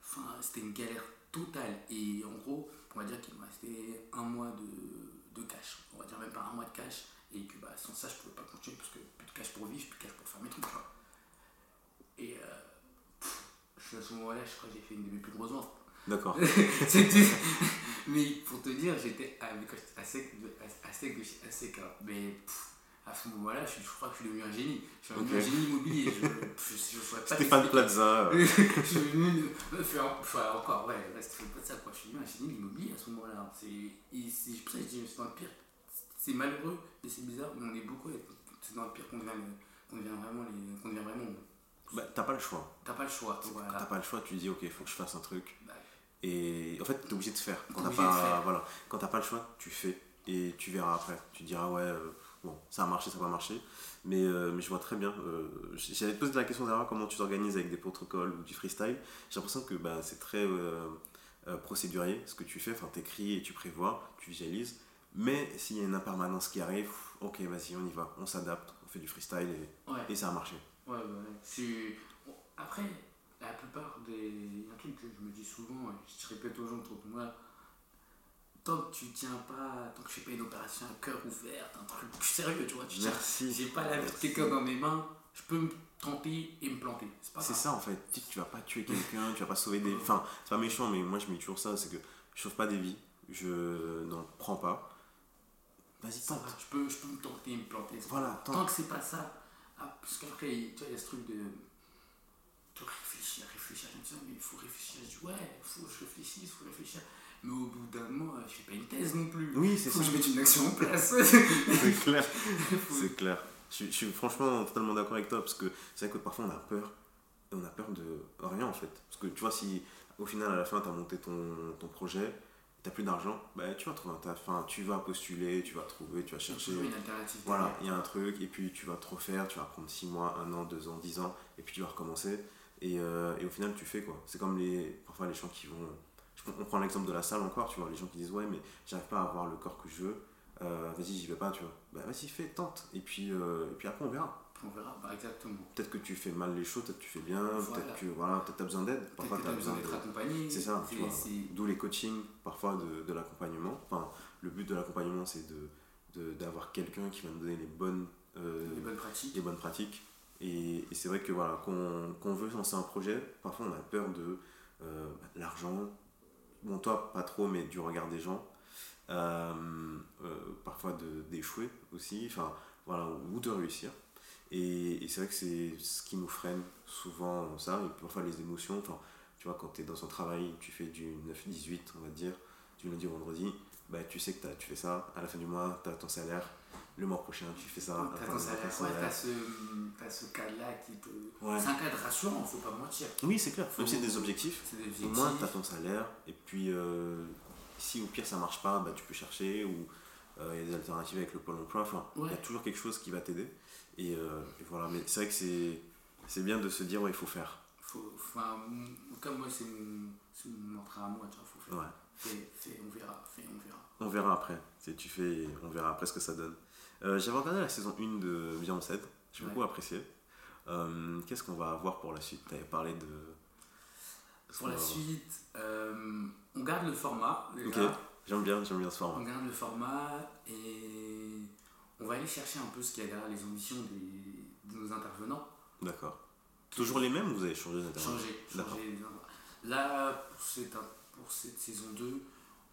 Enfin, c'était une galère totale. Et en gros, on va dire qu'il me restait un mois de, de cash. On va dire même pas un mois de cash. Et que bah, sans ça, je pouvais pas continuer parce que plus de cash pour vivre, plus de cash pour faire mes trucs. quoi. Et euh, pff, je suis à ce moment-là, je crois que j'ai fait une de mes plus grosses ventes. D'accord. Mais pour te dire, j'étais à, à sec à, à sec de à sec, hein. mais pff, à ce moment-là, je, je crois que je suis devenu un génie. Je suis devenu un génie immobilier. Je, je, je, pas Stéphane. Plaza. je suis devenu une- faire- enfin, encore, ouais, ouais, pas ça quoi. Je suis devenu un génie de l'immobilier à ce moment-là. C'est pour ça que je dis, c'est dans le pire. C'est malheureux et c'est bizarre, mais on est beaucoup. C'est dans le pire qu'on devient, qu'on devient vraiment les, qu'on devient vraiment. bah, t'as pas le choix. T'as pas le choix. Quand Voilà. t'as pas le choix, tu dis, ok, il faut que je fasse un truc. Bah, Et en fait, t'es obligé de faire. Quand t'as pas, faire. voilà, quand t'as pas le choix, tu fais. Et tu verras après. Tu diras, ouais, euh, bon, ça a marché, ça n'a pas marché. Mais, euh, mais je vois très bien. euh, J'allais te poser la question derrière comment tu t'organises avec des protocoles ou du freestyle. J'ai l'impression que bah, c'est très euh, euh, procédurier ce que tu fais. Enfin, t'écris et tu prévois, tu visualises. Mais s'il y a une impermanence qui arrive, ok, vas-y, on y va, on s'adapte, on fait du freestyle et, ouais. et ça a marché. Ouais, ouais, ouais. Bon, Après, la plupart des. Il y a un truc que je me dis souvent, et je répète aux gens autour de moi, tant que tu tiens pas, tant que je fais pas une opération à cœur ouvert, un truc sérieux, tu vois, tu. Merci. J'ai pas la vie de quelqu'un dans mes mains, je peux me tenter et me planter. C'est pas C'est grave. ça en fait, tu tu vas pas tuer quelqu'un, tu vas pas sauver des. Enfin, c'est pas méchant, mais moi je me dis toujours ça c'est que je sauve pas des vies, je n'en prends pas. Vas-y, tente. va, je, peux, je peux me tenter et me planter. Voilà, Tant que c'est pas ça, ah, parce qu'après, tu vois, il y a ce truc de, de réfléchir, réfléchir. Je me dis, mais il faut réfléchir. Je dis, ouais, il faut que je réfléchisse, il faut réfléchir. Mais au bout d'un moment, je fais pas une thèse non plus. Oui, c'est faut ça. que je mette une action en place. C'est clair. Faut- C'est clair. Je, je suis franchement totalement d'accord avec toi parce que c'est vrai que parfois on a peur et on a peur de rien en fait. Parce que tu vois, si au final à la fin tu as monté ton, ton projet, tu plus d'argent, bah, tu vas trouver un taf. Enfin, tu vas postuler, tu vas trouver, tu vas chercher. une alternative. Voilà, il y a un truc, et puis tu vas te refaire, tu vas prendre 6 mois, 1 an, 2 ans, 10 ans, et puis tu vas recommencer. Et, euh, et au final, tu fais quoi. C'est comme les, parfois les gens qui vont. On prend l'exemple de la salle encore, tu vois, les gens qui disent Ouais, mais j'arrive pas à avoir le corps que je veux, euh, vas-y, j'y vais pas, tu vois. Bah vas-y, fais, tente, et puis, euh, et puis après on verra. On verra, bah, exactement. Peut-être que tu fais mal les choses, peut-être que tu fais bien, Voilà. peut-être que voilà, peut-être t'as besoin d'aide, Peut-être parfois t'as t'as besoin d'être accompagné. C'est ça, tu vois. D'où les coachings, parfois de, de l'accompagnement. Enfin, le but de l'accompagnement, c'est de, de- d'avoir quelqu'un qui va nous donner les bonnes, euh, Les bonnes pratiques. les bonnes pratiques Et, et c'est vrai que voilà, qu'on qu'on veut lancer un projet, parfois on a peur de euh, l'argent, bon toi pas trop, mais du regard des gens, euh, euh, parfois d'échouer aussi, enfin voilà, ou de réussir. Et, c'est vrai que c'est ce qui nous freine souvent, ça, et parfois les émotions, enfin tu vois, quand tu es dans un travail, tu fais du 9-18, on va dire, du lundi au vendredi, bah, tu sais que tu fais ça, à la fin du mois, tu as ton salaire, le mois prochain, tu fais ça, T'as fin ton du mois, t'as salaire, ton ouais, ce, ce cadre-là qui peut. Ouais. C'est un cadre rassurant, faut pas mentir. Oui, c'est clair, même si c'est des objectifs, au moins tu as ton salaire, et puis euh, si au pire ça marche pas, bah, tu peux chercher, ou euh, il y a des alternatives avec le pôle emploi, enfin, il y a toujours quelque chose qui va t'aider. Et, euh, et voilà, mais c'est vrai que c'est c'est bien de se dire, ouais, il faut faire. Faut, enfin, comme moi, c'est mon, c'est mon entrée à moi, tu vois, faut faire. Ouais. Fais, fais, on verra, fais, on verra. On verra après. C'est tu fais, on verra après ce que ça donne. Euh, J'avais regardé la saison 1 de Viens on. J'ai Ouais. beaucoup apprécié. Euh, Qu'est-ce qu'on va avoir pour la suite? Tu avais parlé de. Pour la suite, euh, on garde le format, déjà. Ok. J'aime bien, j'aime bien ce On format. garde le format et on va aller chercher un peu ce qu'il y a derrière les ambitions des, de nos intervenants. D'accord. Toujours les mêmes ou vous avez changé d'intervenant Changer, D'accord. changer. les intervenants. Là, pour cette, pour cette saison 2,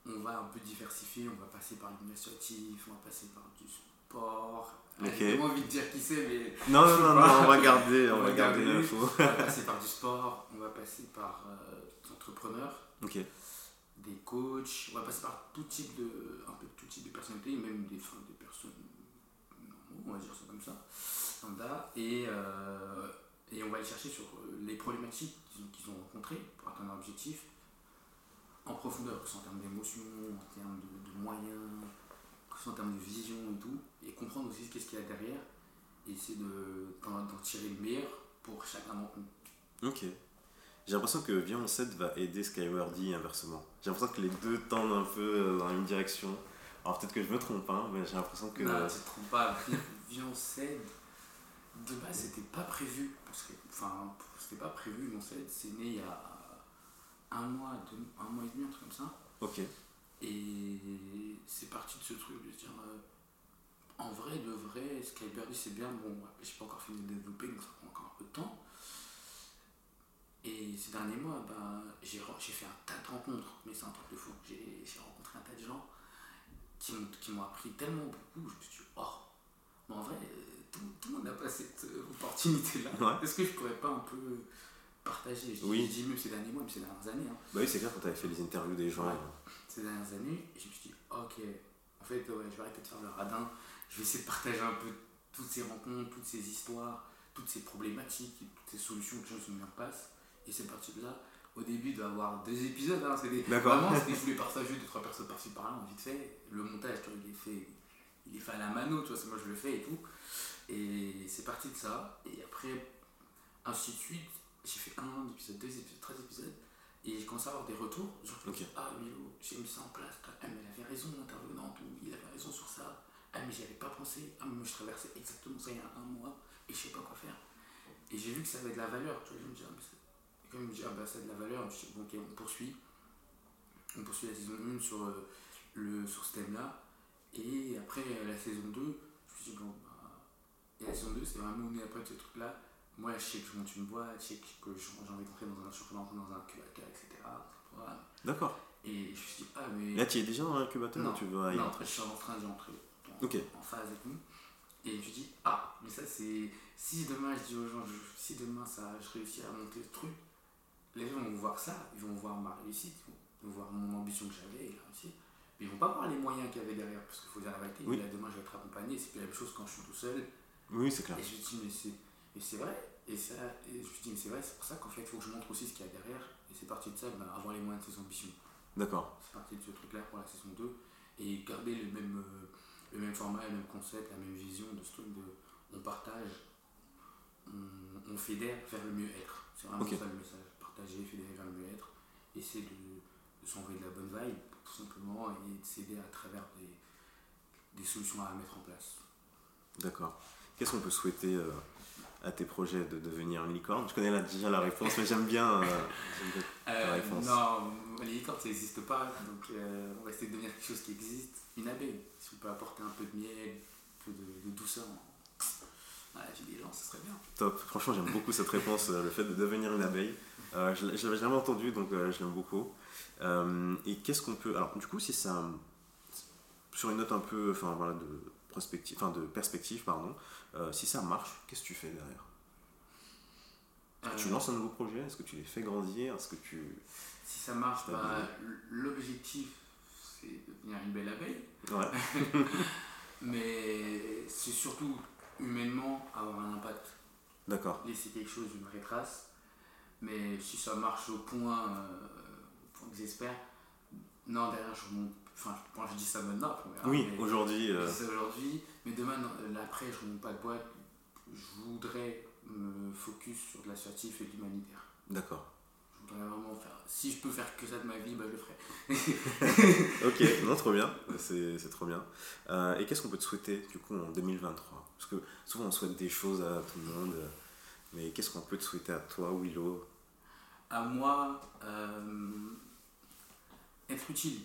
on va un peu diversifier. On va passer par l'initiative, on va passer par du sport. J'ai vraiment envie de dire qui c'est, mais Non, non, non, pas. non, on va garder, on, On va garder l'info. on va passer par du sport, on va passer par euh, des entrepreneurs. ok. des coachs, on va passer par tout type de, un peu tout type de personnalités, même des, enfin, des personnes normaux, on va dire ça comme ça, lambda, et, euh, et on va aller chercher sur euh, les problématiques qu'ils ont, rencontrées pour atteindre un objectif en profondeur, que ce soit en termes d'émotions, en termes de, de moyens, que ce soit en termes de vision et tout, et comprendre aussi qu'est-ce qu'il y a derrière, et essayer de- d'en d'en tirer le meilleur pour chacun d'entre nous. Ok. J'ai l'impression que Viens on cède va aider Skywardy inversement. J'ai l'impression que les deux tendent un peu euh, dans la même direction. Alors peut-être que je me trompe, hein, mais j'ai l'impression que. Non, tu te trompes pas. Vion de base, c'était pas prévu. Parce que, enfin, c'était pas prévu, Vion cède. C'est né il y a un mois, deux, un mois et demi, un truc comme ça. Ok. Et c'est parti de ce truc de se dire, euh, en vrai, de vrai, Skybirdie c'est bien. Bon, j'ai pas encore fini de développer, donc ça prend encore un peu de temps. Et ces derniers mois, ben, j'ai fait un tas de rencontres, mais c'est un truc de fou. J'ai rencontré un tas de gens qui m'ont qui m'ont appris tellement beaucoup. Je me suis dit, oh, mais en vrai, euh, tout, tout le monde n'a pas cette euh, opportunité-là. Ouais. Est-ce que je pourrais pas un peu partager? Je Oui. je dis même ces derniers mois, mais ces dernières années. hein Bah oui, c'est clair quand tu avais fait les interviews des gens. Ouais. euh, ces dernières années, je me suis dit, ok, en fait, ouais, je vais arrêter de faire le radin, je vais essayer de partager un peu toutes ces rencontres, toutes ces histoires, toutes ces problématiques, toutes ces solutions que les gens se mis en place. Et c'est parti de là. Au début, il doit y avoir deux épisodes, hein, c'est des, D'accord. vraiment, c'était je voulais partager deux, trois personnes par-ci par-là, vite fait. Le montage, il est fait, il est fait à la mano, tu vois, c'est moi je le fais et tout. Et c'est parti de ça. Et après, ainsi de suite, j'ai fait un épisode, deux épisodes, trois épisodes. Et j'ai commencé à avoir des retours. Genre, je me Ok. dis, ah, Milo, j'ai mis ça en place. Ah, mais elle avait raison, l'intervenante, ou il avait raison sur ça. Ah, mais j'y avais pas pensé. Ah, mais moi, je traversais exactement ça il y a un mois et je sais pas quoi faire. Et j'ai vu que ça avait de la valeur. Tu vois, je me dis, ah, mais comme je me ah, bah, ça a de la valeur, je me suis dit, bon, ok, on poursuit. On poursuit la saison 1 sur, euh, le, sur ce thème-là. Et après, la saison 2, je me suis dit, bon, bah. Et la saison 2, c'est vraiment né après de ce truc-là. Moi, je sais que je monte une boîte, je sais que j'ai envie d'entrer dans un championnat, dans un QAK, etc. D'accord. Et je me suis dit, ah, mais. Là, tu es déjà dans l'incubateur Non. ou tu vas y non, entrer je suis en train d'y entrer en, en phase et tout. Et je me dit, ah, mais ça, c'est. Si demain, je dis aux gens, si demain, ça, je réussis à monter ce truc, les gens vont voir ça, ils vont voir ma réussite, ils vont voir mon ambition que j'avais et la réussite. Mais ils vont pas voir les moyens qu'il y avait derrière, parce qu'il faut dire la vérité, Oui. là, demain, je vais être accompagné, c'est plus la même chose quand je suis tout seul. Oui, c'est clair. Et je dis, mais c'est, mais c'est vrai. Et, ça, et je me dis, mais c'est vrai, c'est pour ça qu'en fait, il faut que je montre aussi ce qu'il y a derrière. Et c'est parti de ça, ben, avoir les moyens de ses ambitions. D'accord. C'est parti de ce truc-là pour la saison 2. Et garder le même, euh, le même format, le même concept, la même vision de ce truc de on partage, on, on fédère vers le mieux-être. C'est vraiment ça le message. Partager, fédérer vers le mieux-être. Essayer de, de s'envoyer de la bonne vibe, tout simplement, et de s'aider à travers des, des solutions à mettre en place. D'accord. Qu'est-ce qu'on peut souhaiter euh, à tes projets de devenir une licorne? Je connais là déjà la réponse, mais j'aime bien. euh, bien. Euh, réponse. non, les licornes ça n'existe pas, donc on va essayer de devenir quelque chose qui existe. Une abeille, si on peut apporter un peu de miel, un peu de, de douceur, Ah, j'ai dit non, ce serait bien. Top. Franchement, j'aime beaucoup cette réponse, le fait de devenir une abeille. Euh, je je l'avais jamais entendu, donc euh, je l'aime beaucoup. Euh, et qu'est-ce qu'on peut. Alors, du coup, si ça. Sur une note un peu. Enfin, voilà, de, prospective, enfin, de perspective, pardon. Euh, si ça marche, qu'est-ce que tu fais derrière? Est-ce que Tu Euh, lances un nouveau projet? Est-ce que tu les fais grandir? Est-ce que tu. Si ça marche, bah, l'objectif, c'est de devenir une belle abeille. Ouais. Mais c'est surtout humainement avoir un impact. D'accord. Laisser quelque chose, une vraie trace. Mais si ça marche au point, euh, au point que j'espère, non, derrière, je remonte. Enfin, moi, je dis ça maintenant. Oui, aujourd'hui. Je euh, dis ça aujourd'hui, mais demain, non, après, je remonte pas de boîte. Je voudrais me focus sur de l'associatif et de l'humanitaire. D'accord. Je voudrais vraiment faire. Si je peux faire que ça de ma vie, bah, je le ferai. Ok, non, trop bien, c'est c'est trop bien. Euh, et qu'est-ce qu'on peut te souhaiter du coup en 2023 Parce que souvent on souhaite des choses à tout le monde, euh, mais qu'est-ce qu'on peut te souhaiter à toi, Willow? À moi, euh, être utile.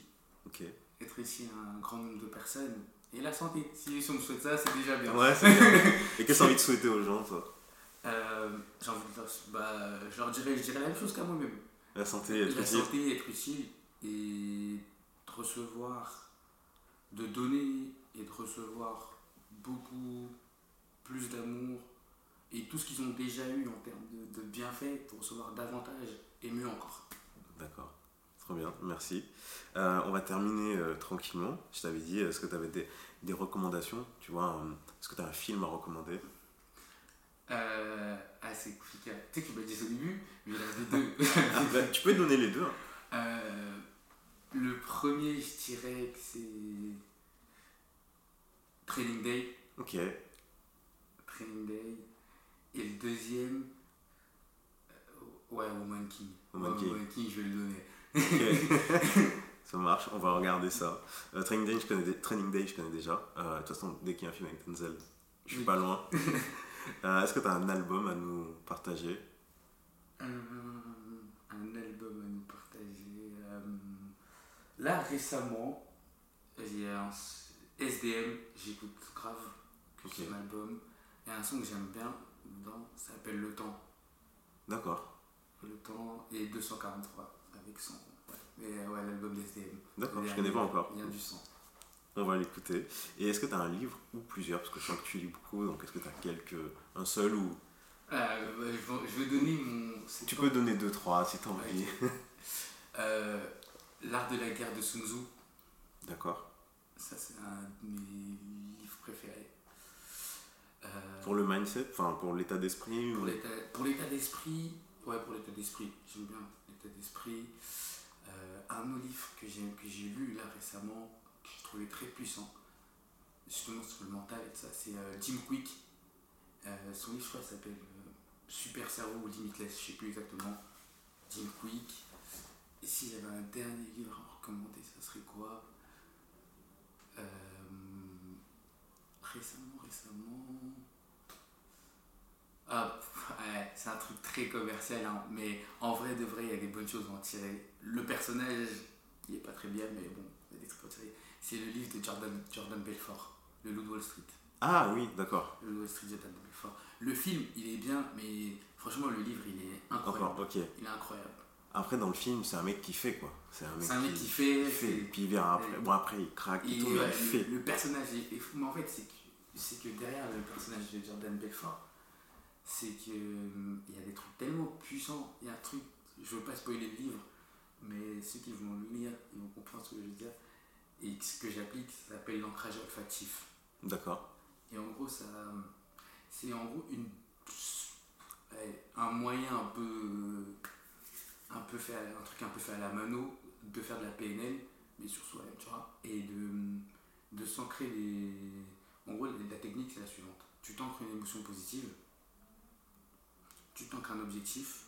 Ok. Être à un grand nombre de personnes. Et la santé. Si on me souhaite ça, c'est déjà bien. Ouais, c'est bien. Et qu'est-ce que tu as envie de souhaiter aux gens, toi? Euh, J'ai envie de leur, bah, je leur dirais, je dirais la même chose qu'à moi-même. La santé, être la utile. santé, être utile et de recevoir, de donner et de recevoir beaucoup plus d'amour et tout ce qu'ils ont déjà eu en termes de, de bienfaits pour recevoir davantage et mieux encore. D'accord, trop bien, merci. Euh, on va terminer euh, tranquillement. Je t'avais dit, est-ce que tu avais des, des recommandations Tu vois, euh, est-ce que tu as un film à recommander? Euh, ah, c'est compliqué. Tu sais que tu m'as dit au début, mais il en avait deux. Ah, bah, Tu peux donner les deux. hein. Euh, le premier, je dirais que c'est Training Day. Ok, Training Day. Et le deuxième, ouais, Woman King. Woman Ouais, King. Woman King, je vais le donner. Ok. ça marche, on va regarder ça. Euh, Training, Day, je connais, Training Day, je connais déjà. Euh, de toute façon, dès qu'il y a un film avec Denzel, je suis pas loin. Euh, est-ce que tu as un album à nous partager? Un, un album à nous partager. là, récemment, j'ai un s- SDM, j'écoute grave que Ok. son album. Et un son que j'aime bien dedans, ça s'appelle Le Temps. D'accord, Le Temps et 243 mais euh, ouais, l'album d'SDM. d'accord, je connais pas encore. Il y a du son. On va l'écouter. Et est-ce que tu as un livre ou plusieurs? Parce que je sens que tu lis beaucoup, donc est-ce que tu as quelques. un seul ou? Euh, bah, je, vais, je vais donner mon. Tu peux donner deux, trois si tu as envie. Euh, L'art de la guerre de Sun Tzu, D'accord. ça c'est un de mes livres préférés. Euh, Pour le mindset, enfin pour l'état d'esprit pour ou... l'état d'esprit, ouais, pour l'état d'esprit, j'aime bien d'esprit. Euh, un autre livre que j'ai lu là récemment, que j'ai trouvé très puissant, justement sur le mental et tout ça, c'est euh, Jim Quick. Euh, son livre, je crois, s'appelle Super Cerveau ou Limitless, je sais plus exactement. Jim Quick. Et si j'avais un dernier livre à recommander, ça serait quoi? Récemment, récemment. Ah, pff, ouais, c'est un truc très commercial, hein, mais en vrai de vrai, il y a des bonnes choses à en tirer. Le personnage, il est pas très bien, mais bon, il y a des trucs à en tirer. C'est le livre de Jordan, Jordan Belfort, Le Loup de Wall Street. Ah oui, d'accord. Le Loup de Wall Street, Jordan Belfort. Le film, il est bien, mais franchement, le livre, il est incroyable. Encore, ok. Il est incroyable. Après, dans le film, c'est un mec qui fait quoi. C'est un mec, un mec qui fait. qui fait. c'est- Puis il verra après. et- Bon, après, il craque et Et tout, mais ouais, il fait. le, le personnage est, fou, mais en fait, c'est que, c'est que derrière le personnage de Jordan Belfort, c'est que hum, il y a des trucs tellement puissants. Il y a un truc, je veux pas spoiler le livre, mais ceux qui vont le lire, ils vont comprendre ce que je veux dire. Et ce que j'applique, ça s'appelle l'ancrage olfactif. D'accord. Et en gros, ça, c'est en gros une, un moyen un peu, un peu fait, à- un truc un peu fait à la mano de faire de la PNL, mais sur soi-même, tu vois, et de, de s'ancrer les. En gros, la technique c'est la suivante. Tu t'ancres une émotion positive, tu t'ancres un objectif,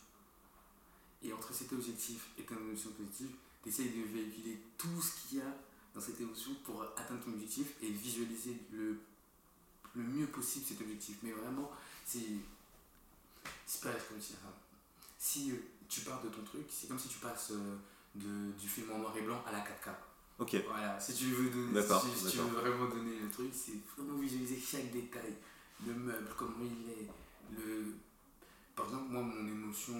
et entre cet objectif et ton émotion positive, tu essayes de véhiculer tout ce qu'il y a dans cette émotion pour atteindre ton objectif et visualiser le, le mieux possible cet objectif. Mais vraiment, c'est. C'est pas comme si. si euh, tu pars de ton truc, c'est comme si tu passes euh, de, du film en noir et blanc à la 4K. Ok. Voilà, si tu veux donner, si, si tu veux vraiment donner le truc, c'est vraiment visualiser chaque détail, le meuble, comment il est. Le... Par exemple, moi, mon émotion,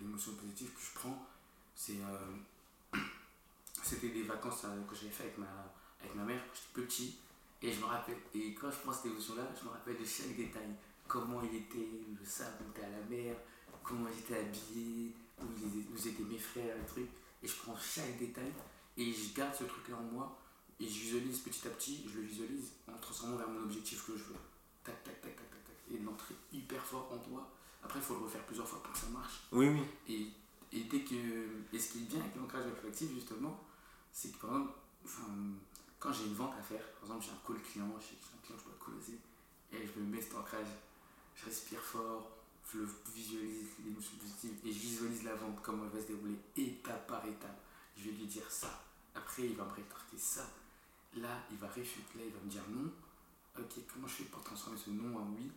l'émotion positive que je prends, c'est. euh, C'était des vacances euh, que j'avais fait avec ma, avec ma mère quand j'étais petit. Et je me rappelle, et quand je prends cette émotion-là, je me rappelle de chaque détail. Comment il était, le sable où était à la mer, comment j'étais habillé, où, où étaient mes frères, les trucs. Et je prends chaque détail et je garde ce truc-là en moi et je visualise petit à petit, je le visualise en le transformant vers mon objectif que je veux. Tac, tac, tac, tac, tac, tac. Et de l'entrer hyper fort en toi. Après, il faut le refaire plusieurs fois pour que ça marche. Oui, oui. Et, et dès que. Et ce qui est bien avec l'ancrage réflexif, justement, c'est que par exemple, enfin, quand j'ai une vente à faire, par exemple, j'ai un call client, j'ai un client que je dois closer, et je me mets cet ancrage, je respire fort, je le visualise l'émotion positive, et je visualise la vente, comment elle va se dérouler étape par étape. Je vais lui dire ça. Après, il va me rétorquer ça. Là, il va réfuter, là, il va me dire non. Ok, comment je fais pour transformer ce non en oui?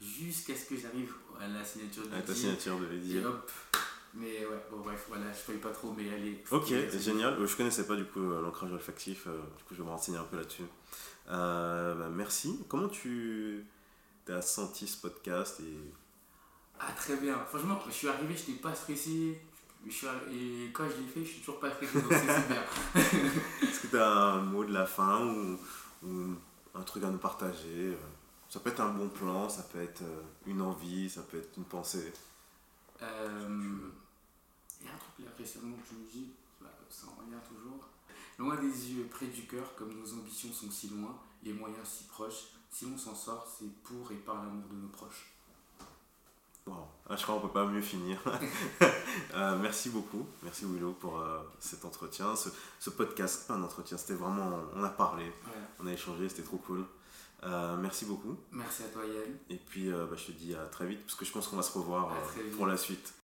Jusqu'à ce que j'arrive à la signature du À ta signature de Et Lady. hop. Mais ouais, bon bref, voilà, je paye pas trop, mais allez. Ok, génial. Euh, Je connaissais pas du coup euh, l'ancrage olfactif, euh, du coup je vais me renseigner un peu là-dessus. Euh, bah, merci. Comment tu as senti ce podcast et Ah très bien, franchement, je suis arrivé, je n'étais pas stressé. Je suis et quand je l'ai fait, je suis toujours pas stressé, donc c'est super. est-ce que tu as un mot de la fin ou, ou un truc à nous partager Ça peut être un bon plan, ça peut être euh, une envie, ça peut être une pensée. Euh, Il y a un truc là récemment que je me dis, bah, ça en revient toujours. Loin des yeux, près du cœur, comme nos ambitions sont si loin, les moyens si proches, si l'on s'en sort, c'est pour et par l'amour de nos proches. Wow. Ah, je crois qu'on peut pas mieux finir. Euh, merci beaucoup, merci Willow pour euh, cet entretien, ce, ce podcast, pas un entretien, c'était vraiment, on a parlé, on a échangé, c'était trop cool. Euh, merci beaucoup. Merci à toi Yann. Et puis, euh, bah, je te dis à très vite, parce que je pense qu'on va se revoir euh, pour la suite.